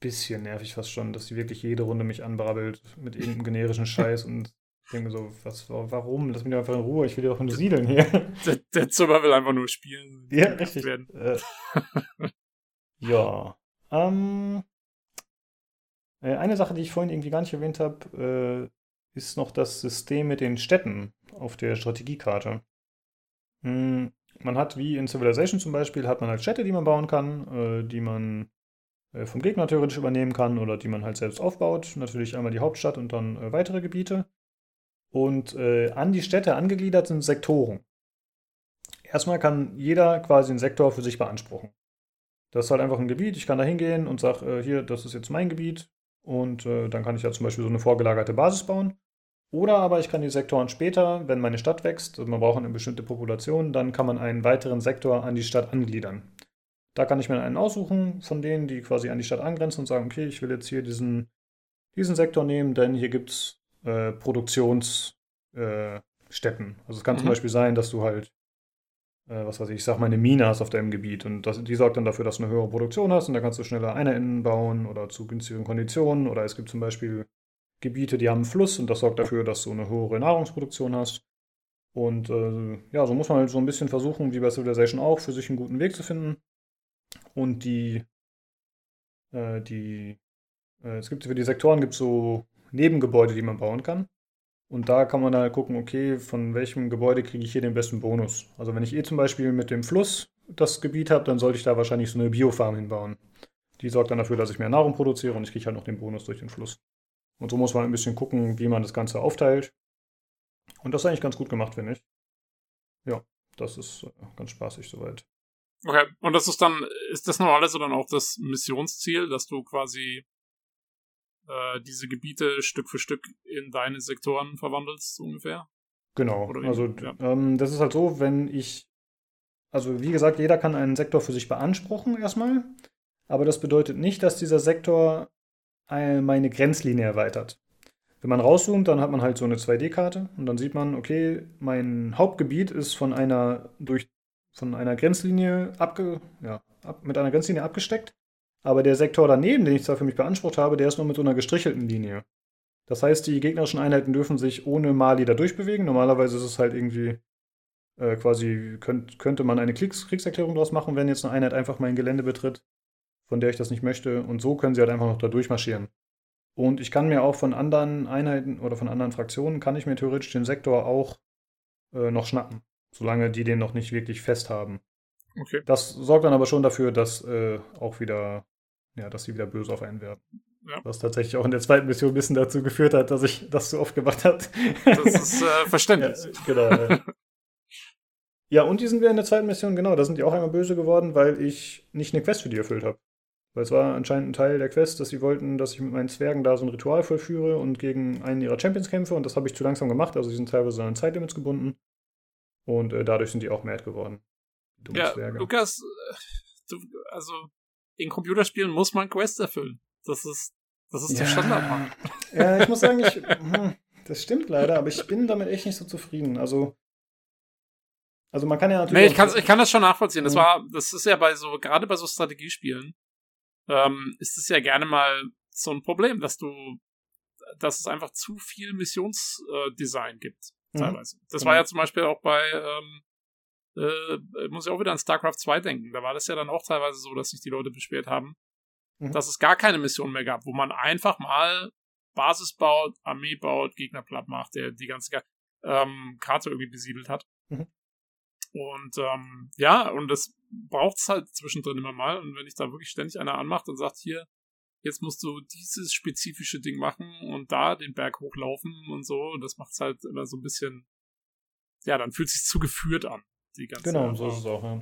bisschen nervig fast schon, dass sie wirklich jede Runde mich anbrabbelt mit irgendeinem generischen Scheiß und ich denke mir so, was, warum? Lass mich doch einfach in Ruhe, ich will ja doch nur siedeln hier. Der, der Zimmer will einfach nur spielen. Ja, richtig. Äh, ja. Ähm, äh, eine Sache, die ich vorhin irgendwie gar nicht erwähnt habe, äh, ist noch das System mit den Städten auf der Strategiekarte. Hm, man hat wie in Civilization zum Beispiel, hat man halt Städte, die man bauen kann, äh, die man äh, vom Gegner theoretisch übernehmen kann oder die man halt selbst aufbaut. Natürlich einmal die Hauptstadt und dann äh, weitere Gebiete. Und äh, an die Städte angegliedert sind Sektoren. Erstmal kann jeder quasi einen Sektor für sich beanspruchen. Das ist halt einfach ein Gebiet, ich kann da hingehen und sage, äh, hier, das ist jetzt mein Gebiet. Und äh, dann kann ich ja zum Beispiel so eine vorgelagerte Basis bauen. Oder aber ich kann die Sektoren später, wenn meine Stadt wächst, also man braucht eine bestimmte Population, dann kann man einen weiteren Sektor an die Stadt angliedern. Da kann ich mir einen aussuchen von denen, die quasi an die Stadt angrenzen und sagen, okay, ich will jetzt hier diesen, diesen Sektor nehmen, denn hier gibt es äh, Produktionsstätten. Äh, also es kann mhm. zum Beispiel sein, dass du halt, äh, was weiß ich, ich sag mal, eine Mine hast auf deinem Gebiet und das, die sorgt dann dafür, dass du eine höhere Produktion hast und da kannst du schneller Einheiten bauen oder zu günstigeren Konditionen oder es gibt zum Beispiel Gebiete, die haben einen Fluss und das sorgt dafür, dass du eine höhere Nahrungsproduktion hast. Und äh, ja, so muss man halt so ein bisschen versuchen, wie bei Civilization auch, für sich einen guten Weg zu finden. Und die, äh, die, äh, es gibt für die Sektoren gibt so Nebengebäude, die man bauen kann. Und da kann man dann halt gucken, okay, von welchem Gebäude kriege ich hier den besten Bonus. Also wenn ich eh zum Beispiel mit dem Fluss das Gebiet habe, dann sollte ich da wahrscheinlich so eine Biofarm hinbauen. Die sorgt dann dafür, dass ich mehr Nahrung produziere und ich kriege halt noch den Bonus durch den Fluss. Und so muss man ein bisschen gucken, wie man das Ganze aufteilt. Und das ist eigentlich ganz gut gemacht, finde ich. Ja, das ist äh, ganz spaßig soweit. Okay, und das ist dann, ist das normalerweise dann auch das Missionsziel, dass du quasi äh, diese Gebiete Stück für Stück in deine Sektoren verwandelst, so ungefähr? Genau, also ja. ähm, das ist halt so, wenn ich, also wie gesagt, jeder kann einen Sektor für sich beanspruchen erstmal, aber das bedeutet nicht, dass dieser Sektor meine Grenzlinie erweitert. Wenn man rauszoomt, dann hat man halt so eine 2D-Karte und dann sieht man, okay, mein Hauptgebiet ist von einer durch von einer Grenzlinie abge, ja, ab, mit einer Grenzlinie abgesteckt, aber der Sektor daneben, den ich zwar für mich beansprucht habe, der ist nur mit so einer gestrichelten Linie. Das heißt, die gegnerischen Einheiten dürfen sich ohne Mali da durchbewegen. Normalerweise ist es halt irgendwie äh, quasi, könnt, könnte man eine Kriegs Kriegserklärung daraus machen, wenn jetzt eine Einheit einfach mein Gelände betritt von der ich das nicht möchte. Und so können sie halt einfach noch da durchmarschieren. Und ich kann mir auch von anderen Einheiten oder von anderen Fraktionen, kann ich mir theoretisch den Sektor auch äh, noch schnappen, solange die den noch nicht wirklich fest haben. Okay. Das sorgt dann aber schon dafür, dass äh, auch wieder, ja, dass sie wieder böse auf einen werden. Ja. Was tatsächlich auch in der zweiten Mission ein bisschen dazu geführt hat, dass ich das so oft gemacht habe. Das ist äh, verständlich. ja, genau. ja, und die sind wir in der zweiten Mission, genau, da sind die auch einmal böse geworden, weil ich nicht eine Quest für die erfüllt habe. Weil es war anscheinend ein Teil der Quest, dass sie wollten, dass ich mit meinen Zwergen da so ein Ritual vollführe und gegen einen ihrer Champions kämpfe. Und das habe ich zu langsam gemacht. Also sie sind teilweise an Zeitlimits gebunden. Und äh, dadurch sind die auch mad geworden. Ja, Zwerge. Lukas, äh, du, also in Computerspielen muss man Quests erfüllen. Das ist, das ist ja. der Standard. Ja, ich muss sagen, ich, hm, das stimmt leider, aber ich bin damit echt nicht so zufrieden. Also also man kann ja natürlich. Nee, ich kann, ich kann das schon nachvollziehen. Das hm. war, das ist ja bei so, gerade bei so Strategiespielen, ähm, ist es ja gerne mal so ein Problem, dass du, dass es einfach zu viel Missionsdesign äh, gibt, mhm. teilweise. Mhm. Das war ja zum Beispiel auch bei, ähm, äh, muss ich auch wieder an StarCraft 2 denken. Da war das ja dann auch teilweise so, dass sich die Leute beschwert haben, mhm. dass es gar keine Mission mehr gab, wo man einfach mal Basis baut, Armee baut, Gegner platt macht, der die ganze ähm, Karte irgendwie besiedelt hat. Mhm. Und ähm, ja, und das braucht es halt zwischendrin immer mal. Und wenn ich da wirklich ständig einer anmacht und sagt, hier, jetzt musst du dieses spezifische Ding machen und da den Berg hochlaufen und so, das macht es halt immer so ein bisschen, ja, dann fühlt es sich zu geführt an. Die ganze genau, so ist es auch, ja.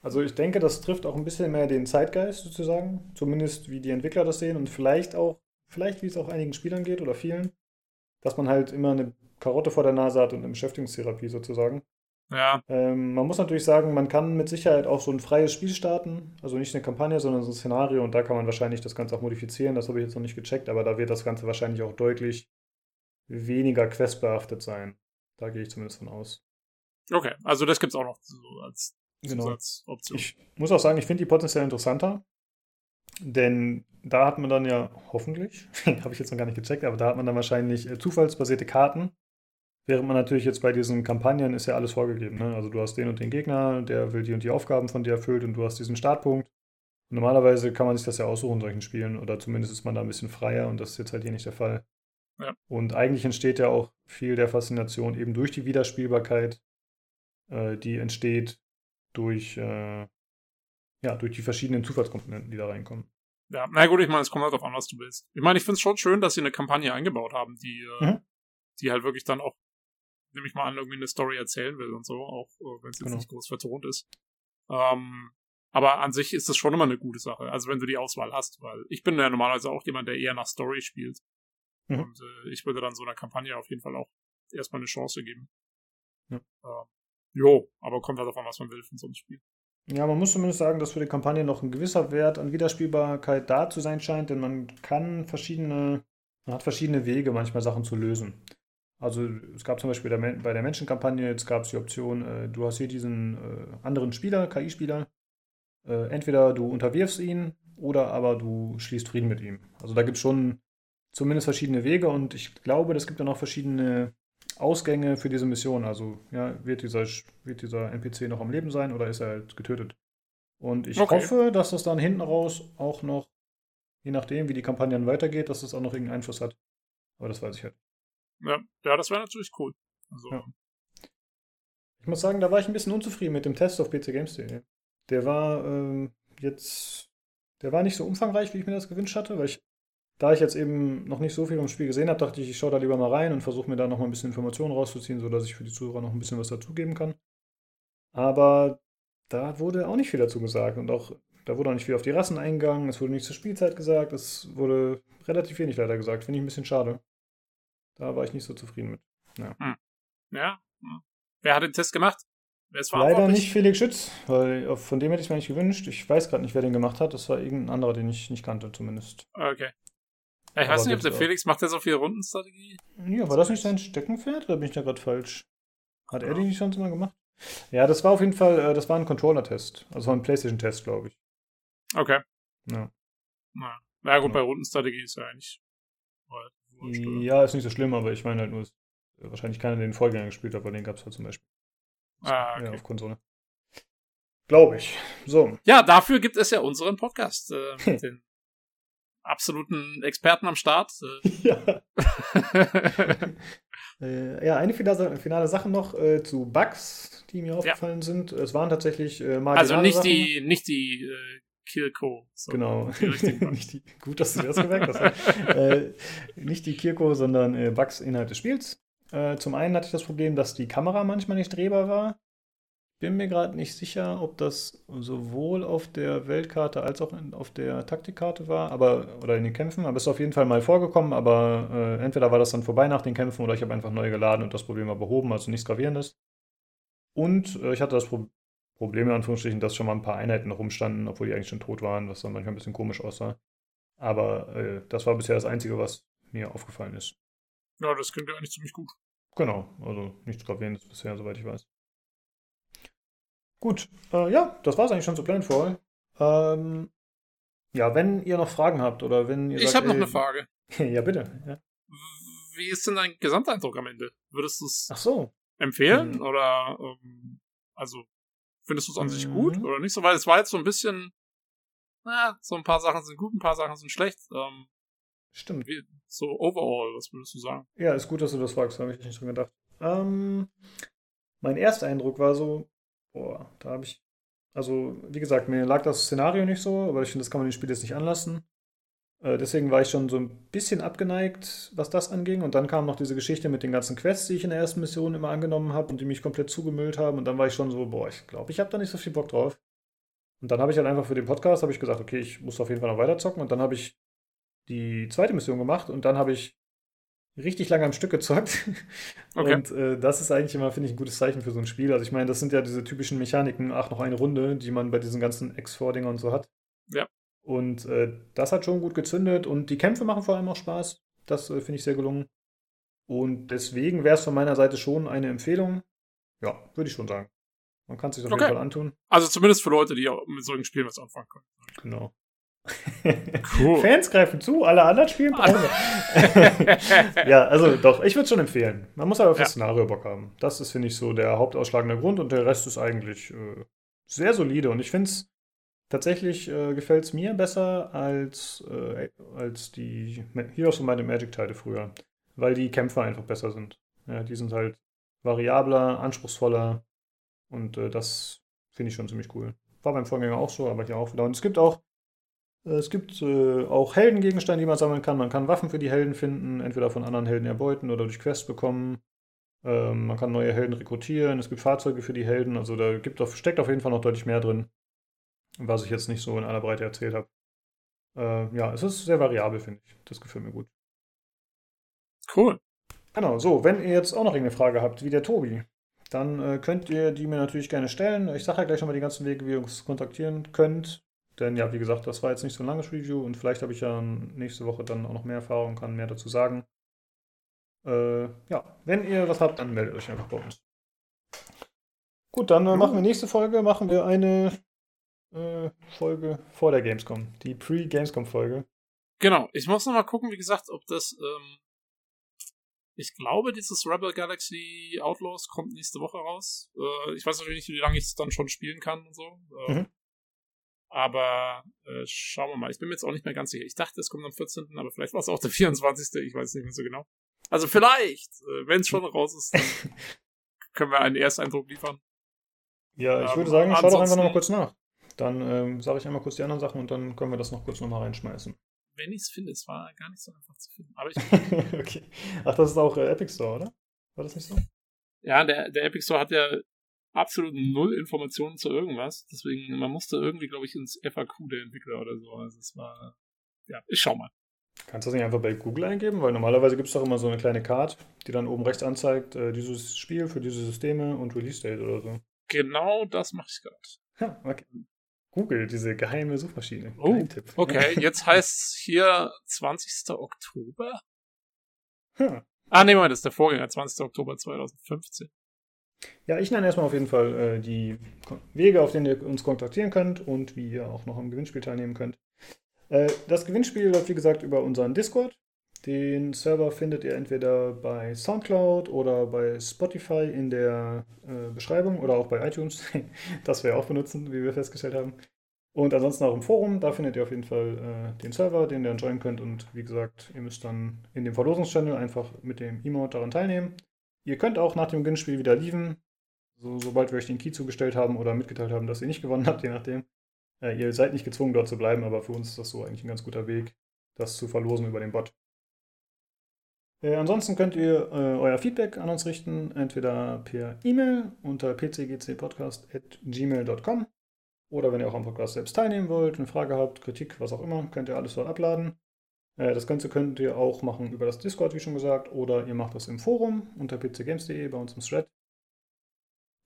Also ich denke, das trifft auch ein bisschen mehr den Zeitgeist sozusagen, zumindest wie die Entwickler das sehen und vielleicht auch, vielleicht wie es auch einigen Spielern geht oder vielen, dass man halt immer eine Karotte vor der Nase hat und eine Beschäftigungstherapie sozusagen. Ja. Ähm, man muss natürlich sagen, man kann mit Sicherheit auch so ein freies Spiel starten. Also nicht eine Kampagne, sondern so ein Szenario. Und da kann man wahrscheinlich das Ganze auch modifizieren. Das habe ich jetzt noch nicht gecheckt, aber da wird das Ganze wahrscheinlich auch deutlich weniger questbehaftet sein. Da gehe ich zumindest von aus. Okay, also das gibt es auch noch so als Genau. Zusatzoption. Ich muss auch sagen, ich finde die potenziell interessanter. Denn da hat man dann ja hoffentlich, habe ich jetzt noch gar nicht gecheckt, aber da hat man dann wahrscheinlich äh, zufallsbasierte Karten. Während man natürlich jetzt bei diesen Kampagnen ist ja alles vorgegeben. Ne? Also du hast den und den Gegner, der will die und die Aufgaben von dir erfüllt und du hast diesen Startpunkt. Und normalerweise kann man sich das ja aussuchen in solchen Spielen oder zumindest ist man da ein bisschen freier und das ist jetzt halt hier nicht der Fall. Ja. Und eigentlich entsteht ja auch viel der Faszination eben durch die Wiederspielbarkeit, äh, die entsteht durch, äh, ja, durch die verschiedenen Zufallskomponenten, die da reinkommen. Ja, na gut, ich meine, es kommt halt darauf an, was du willst. Ich meine, ich finde es schon schön, dass sie eine Kampagne eingebaut haben, die, äh, Mhm. die halt wirklich dann auch, nehme ich mal an, irgendwie eine Story erzählen will und so, auch äh, wenn es jetzt Genau. nicht groß vertont ist. Ähm, aber an sich ist das schon immer eine gute Sache, also wenn du die Auswahl hast, weil ich bin ja normalerweise auch jemand, der eher nach Story spielt. Mhm. Und äh, ich würde dann so einer Kampagne auf jeden Fall auch erstmal eine Chance geben. Ja. Ähm, jo, aber kommt halt davon, was man will von so einem Spiel. Ja, man muss zumindest sagen, dass für die Kampagne noch ein gewisser Wert an Wiederspielbarkeit da zu sein scheint, denn man kann verschiedene, man hat verschiedene Wege, manchmal Sachen zu lösen. Also es gab zum Beispiel bei der Menschenkampagne, jetzt gab es die Option, äh, du hast hier diesen äh, anderen Spieler, KI-Spieler, äh, entweder du unterwirfst ihn oder aber du schließt Frieden mit ihm. Also da gibt es schon zumindest verschiedene Wege und ich glaube, es gibt dann auch verschiedene Ausgänge für diese Mission. Also ja, wird dieser, wird dieser NPC noch am Leben sein oder ist er halt getötet? Und ich Okay. hoffe, dass das dann hinten raus auch noch, je nachdem, wie die Kampagne dann weitergeht, dass das auch noch irgendeinen Einfluss hat. Aber das weiß ich halt. Ja, ja das wäre natürlich cool. Also, Ja. Ich muss sagen, da war ich ein bisschen unzufrieden mit dem Test auf pcgames.de. Der war ähm, jetzt, der war nicht so umfangreich, wie ich mir das gewünscht hatte, weil ich, da ich jetzt eben noch nicht so viel vom Spiel gesehen habe, dachte ich, ich schaue da lieber mal rein und versuche mir da noch mal ein bisschen Informationen rauszuziehen, sodass ich für die Zuhörer noch ein bisschen was dazugeben kann. Aber da wurde auch nicht viel dazu gesagt und auch, da wurde auch nicht viel auf die Rassen eingegangen, es wurde nichts zur Spielzeit gesagt, es wurde relativ wenig leider gesagt, finde ich ein bisschen schade. Da war ich nicht so zufrieden mit. ja. ja. Wer hat den Test gemacht? Wer ist Leider nicht Felix Schütz, weil von dem hätte ich es mir nicht gewünscht. Ich weiß gerade nicht, wer den gemacht hat. Das war irgendein anderer, den ich nicht kannte, zumindest. Okay. Ja, ich Aber weiß nicht, ob der. Felix macht der so viel Rundenstrategie? Ja, war das nicht sein Steckenpferd oder bin ich da gerade falsch? Hat er den nicht schon mal gemacht? Ja, das war auf jeden Fall, äh, das war ein Controller-Test. Also ein PlayStation-Test, glaube ich. Okay. Ja. Na, na gut, Ja. bei Rundenstrategie ist ja eigentlich. oder? Ja, ist nicht so schlimm, aber ich meine halt nur, dass wahrscheinlich keiner den Vorgänger gespielt hat, weil den gab es halt zum Beispiel Ah, ja, okay. auf Konsole. Glaube ich. So. Ja, dafür gibt es ja unseren Podcast. Äh, mit den absoluten Experten am Start. ja. Äh, Äh, ja, eine finale, finale Sache noch äh, zu Bugs, die mir aufgefallen sind. Es waren tatsächlich äh, marginale also nicht Sachen. die, nicht die äh, Kirko. Genau. Nicht die, gut, dass du das gemerkt hast. äh, nicht die Kirko, sondern äh, Bugs innerhalb des Spiels. Äh, zum einen hatte ich das Problem, dass die Kamera manchmal nicht drehbar war. Bin mir gerade nicht sicher, ob das sowohl auf der Weltkarte als auch in, auf der Taktikkarte war, aber oder in den Kämpfen. Aber es ist auf jeden Fall mal vorgekommen. Aber äh, entweder war das dann vorbei nach den Kämpfen oder ich habe einfach neu geladen und das Problem war behoben, also nichts gravierendes. Und äh, ich hatte das Pro Problem in Anführungsstrichen, dass schon mal ein paar Einheiten noch rumstanden, obwohl die eigentlich schon tot waren, was dann manchmal ein bisschen komisch aussah. Aber äh, das war bisher das Einzige, was mir aufgefallen ist. ja, das klingt ja eigentlich ziemlich gut. Genau, also nichts Gravierendes bisher, soweit ich weiß. Gut, äh, ja, das war es eigentlich schon zu Planfall. Ähm, ja, wenn ihr noch Fragen habt oder wenn ihr Ich habe noch eine Frage. ja, bitte. Ja. Wie ist denn dein Gesamteindruck am Ende? Würdest du es so. empfehlen? Mhm. Oder ähm, also findest du es an sich Mhm. gut oder nicht so? Weil es war jetzt so ein bisschen, na, so ein paar Sachen sind gut, ein paar Sachen sind schlecht. Ähm, Stimmt. wie, so overall, was würdest du sagen? Ja, ist gut, dass du das fragst, da habe ich nicht dran gedacht. Ähm, mein erster Eindruck war so, boah, da habe ich, also wie gesagt, mir lag das Szenario nicht so, aber ich finde, das kann man dem Spiel jetzt nicht anlassen. Äh, deswegen war ich schon so ein bisschen abgeneigt, was das anging. Und dann kam noch diese Geschichte mit den ganzen Quests, die ich in der ersten Mission immer angenommen habe und die mich komplett zugemüllt haben. Und dann war ich schon so, boah, ich glaube, ich habe da nicht so viel Bock drauf. Und dann habe ich halt einfach für den Podcast habe ich gesagt, okay, ich muss auf jeden Fall noch weiter zocken. Und dann habe ich die zweite Mission gemacht und dann habe ich richtig lange am Stück gezockt. Okay. Und äh, das ist eigentlich immer, finde ich, ein gutes Zeichen für so ein Spiel. Also ich meine, das sind ja diese typischen Mechaniken, ach, noch eine Runde, die man bei diesen ganzen X4-Dinger und so hat. Ja. Und äh, das hat schon gut gezündet und die Kämpfe machen vor allem auch Spaß. Das äh, finde ich sehr gelungen. Und deswegen wäre es von meiner Seite schon eine Empfehlung. Ja, würde ich schon sagen. Man kann es sich auf Okay. jeden Fall antun. Also zumindest für Leute, die auch mit solchen Spielen was anfangen können. Genau. Cool. Fans greifen zu, alle anderen spielen Pause. ja, also doch, ich würde es schon empfehlen. Man muss aber auf das Ja. Szenario Bock haben. Das ist, finde ich, so der hauptausschlagende Grund und der Rest ist eigentlich äh, sehr solide. Und ich finde es tatsächlich äh, gefällt es mir besser als, äh, als die Heroes Might and Magic-Teile früher. Weil die Kämpfe einfach besser sind. Ja, die sind halt variabler, anspruchsvoller und äh, das finde ich schon ziemlich cool. War beim Vorgänger auch so, aber hier auch wieder. Und es gibt auch äh, Es gibt äh, auch Heldengegenstände, die man sammeln kann. Man kann Waffen für die Helden finden, entweder von anderen Helden erbeuten oder durch Quests bekommen. Ähm, man kann neue Helden rekrutieren. Es gibt Fahrzeuge für die Helden. Also da gibt steckt auf jeden Fall noch deutlich mehr drin, was ich jetzt nicht so in aller Breite erzählt habe. Äh, ja, es ist sehr variabel, finde ich. Das gefällt mir gut. Cool. Genau, so, wenn ihr jetzt auch noch irgendeine Frage habt, wie der Tobi, dann äh, könnt ihr die mir natürlich gerne stellen. Ich sage ja gleich nochmal die ganzen Wege, wie ihr uns kontaktieren könnt. Denn ja, wie gesagt, das war jetzt nicht so ein langes Review und vielleicht habe ich ja nächste Woche dann auch noch mehr Erfahrung und kann mehr dazu sagen. Äh, ja, wenn ihr was habt, dann meldet euch einfach bei uns. Gut, dann äh, machen wir nächste Folge, machen wir eine äh, Folge vor der Gamescom. Die Pre-Gamescom-Folge. Genau. Ich muss noch mal gucken, wie gesagt, ob das. Ähm, ich glaube, dieses Rebel Galaxy Outlaws kommt nächste Woche raus. Äh, ich weiß natürlich nicht, wie lange ich es dann schon spielen kann und so. Äh, Mhm. Aber äh, schauen wir mal. Ich bin mir jetzt auch nicht mehr ganz sicher. Ich dachte, es kommt am 14., aber vielleicht war es auch der 24. Ich weiß nicht mehr so genau. Also vielleicht, äh, wenn es schon raus ist, dann können wir einen Ersteindruck liefern. Ja, ich Ähm, würde sagen, schau doch einfach nochmal kurz nach. Dann ähm, sage ich einmal kurz die anderen Sachen und dann können wir das noch kurz nochmal reinschmeißen. Wenn ich es finde, es war gar nicht so einfach zu finden. Aber ich, okay. Ach, das ist auch äh, Epic Store, oder? War das nicht so? ja, der, der Epic Store hat ja absolut null Informationen zu irgendwas. Deswegen, man musste irgendwie, glaube ich, ins FAQ der Entwickler oder so. Also es war, ja, ich schau mal. Kannst du das nicht einfach bei Google eingeben? Weil normalerweise gibt es doch immer so eine kleine Card, die dann oben rechts anzeigt, äh, dieses Spiel für diese Systeme und Release Date oder so. Genau das mache ich gerade. Ja, okay. Google, diese geheime Suchmaschine. Oh, Geheimtipp. Okay, jetzt heißt es hier 20. Oktober. Ja. Ah, nee, Moment, das ist der Vorgänger, 20. Oktober 2015. Ja, ich nenne erstmal auf jeden Fall äh, die Wege, auf denen ihr uns kontaktieren könnt und wie ihr auch noch am Gewinnspiel teilnehmen könnt. Äh, das Gewinnspiel läuft, wie gesagt, über unseren Discord. Den Server findet ihr entweder bei Soundcloud oder bei Spotify in der äh, Beschreibung oder auch bei iTunes. das wir auch benutzen, wie wir festgestellt haben. Und ansonsten auch im Forum, da findet ihr auf jeden Fall äh, den Server, den ihr dann joinen könnt. Und wie gesagt, ihr müsst dann in dem Verlosungschannel einfach mit dem Emote daran teilnehmen. Ihr könnt auch nach dem Gewinnspiel wieder lieven, so, sobald wir euch den Key zugestellt haben oder mitgeteilt haben, dass ihr nicht gewonnen habt, je nachdem. Äh, ihr seid nicht gezwungen, dort zu bleiben, aber für uns ist das so eigentlich ein ganz guter Weg, das zu verlosen über den Bot. Äh, ansonsten könnt ihr äh, euer Feedback an uns richten, entweder per E-Mail unter pcgcpodcast.gmail.com oder wenn ihr auch am Podcast selbst teilnehmen wollt, eine Frage habt, Kritik, was auch immer, könnt ihr alles dort abladen. Äh, Das Ganze könnt ihr auch machen über das Discord, wie schon gesagt, oder ihr macht das im Forum unter pcgames.de bei uns im Thread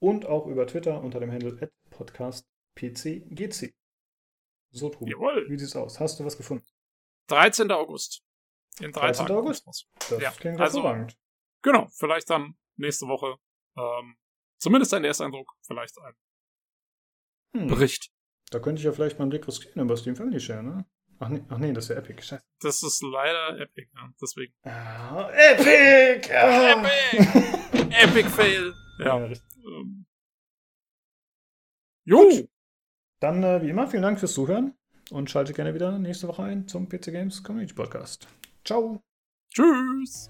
und auch über Twitter unter dem Handle podcastpcgc. So, Tobi, Jawohl. wie sieht's aus? Hast du was gefunden? 13. August. In drei 13. Tagen. August? Das Ja, klingt also- hervorragend. Genau, vielleicht dann nächste Woche. Ähm, zumindest ein Ersteindruck, vielleicht ein Hm. Bericht. Da könnte ich ja vielleicht mal einen Blick riskieren über Steam Family Share, ne? Ach nee, ach nee, das ist ja Epic. Scheiße. Das ist leider Epic, ja. Deswegen. Ah, Epic! Ah. Epic! Epic Fail! Ja, Ja. Ähm. Jo! Dann äh, wie immer, vielen Dank fürs Zuhören und schaltet gerne wieder nächste Woche ein zum PC Games Community Podcast. Ciao! Tschüss!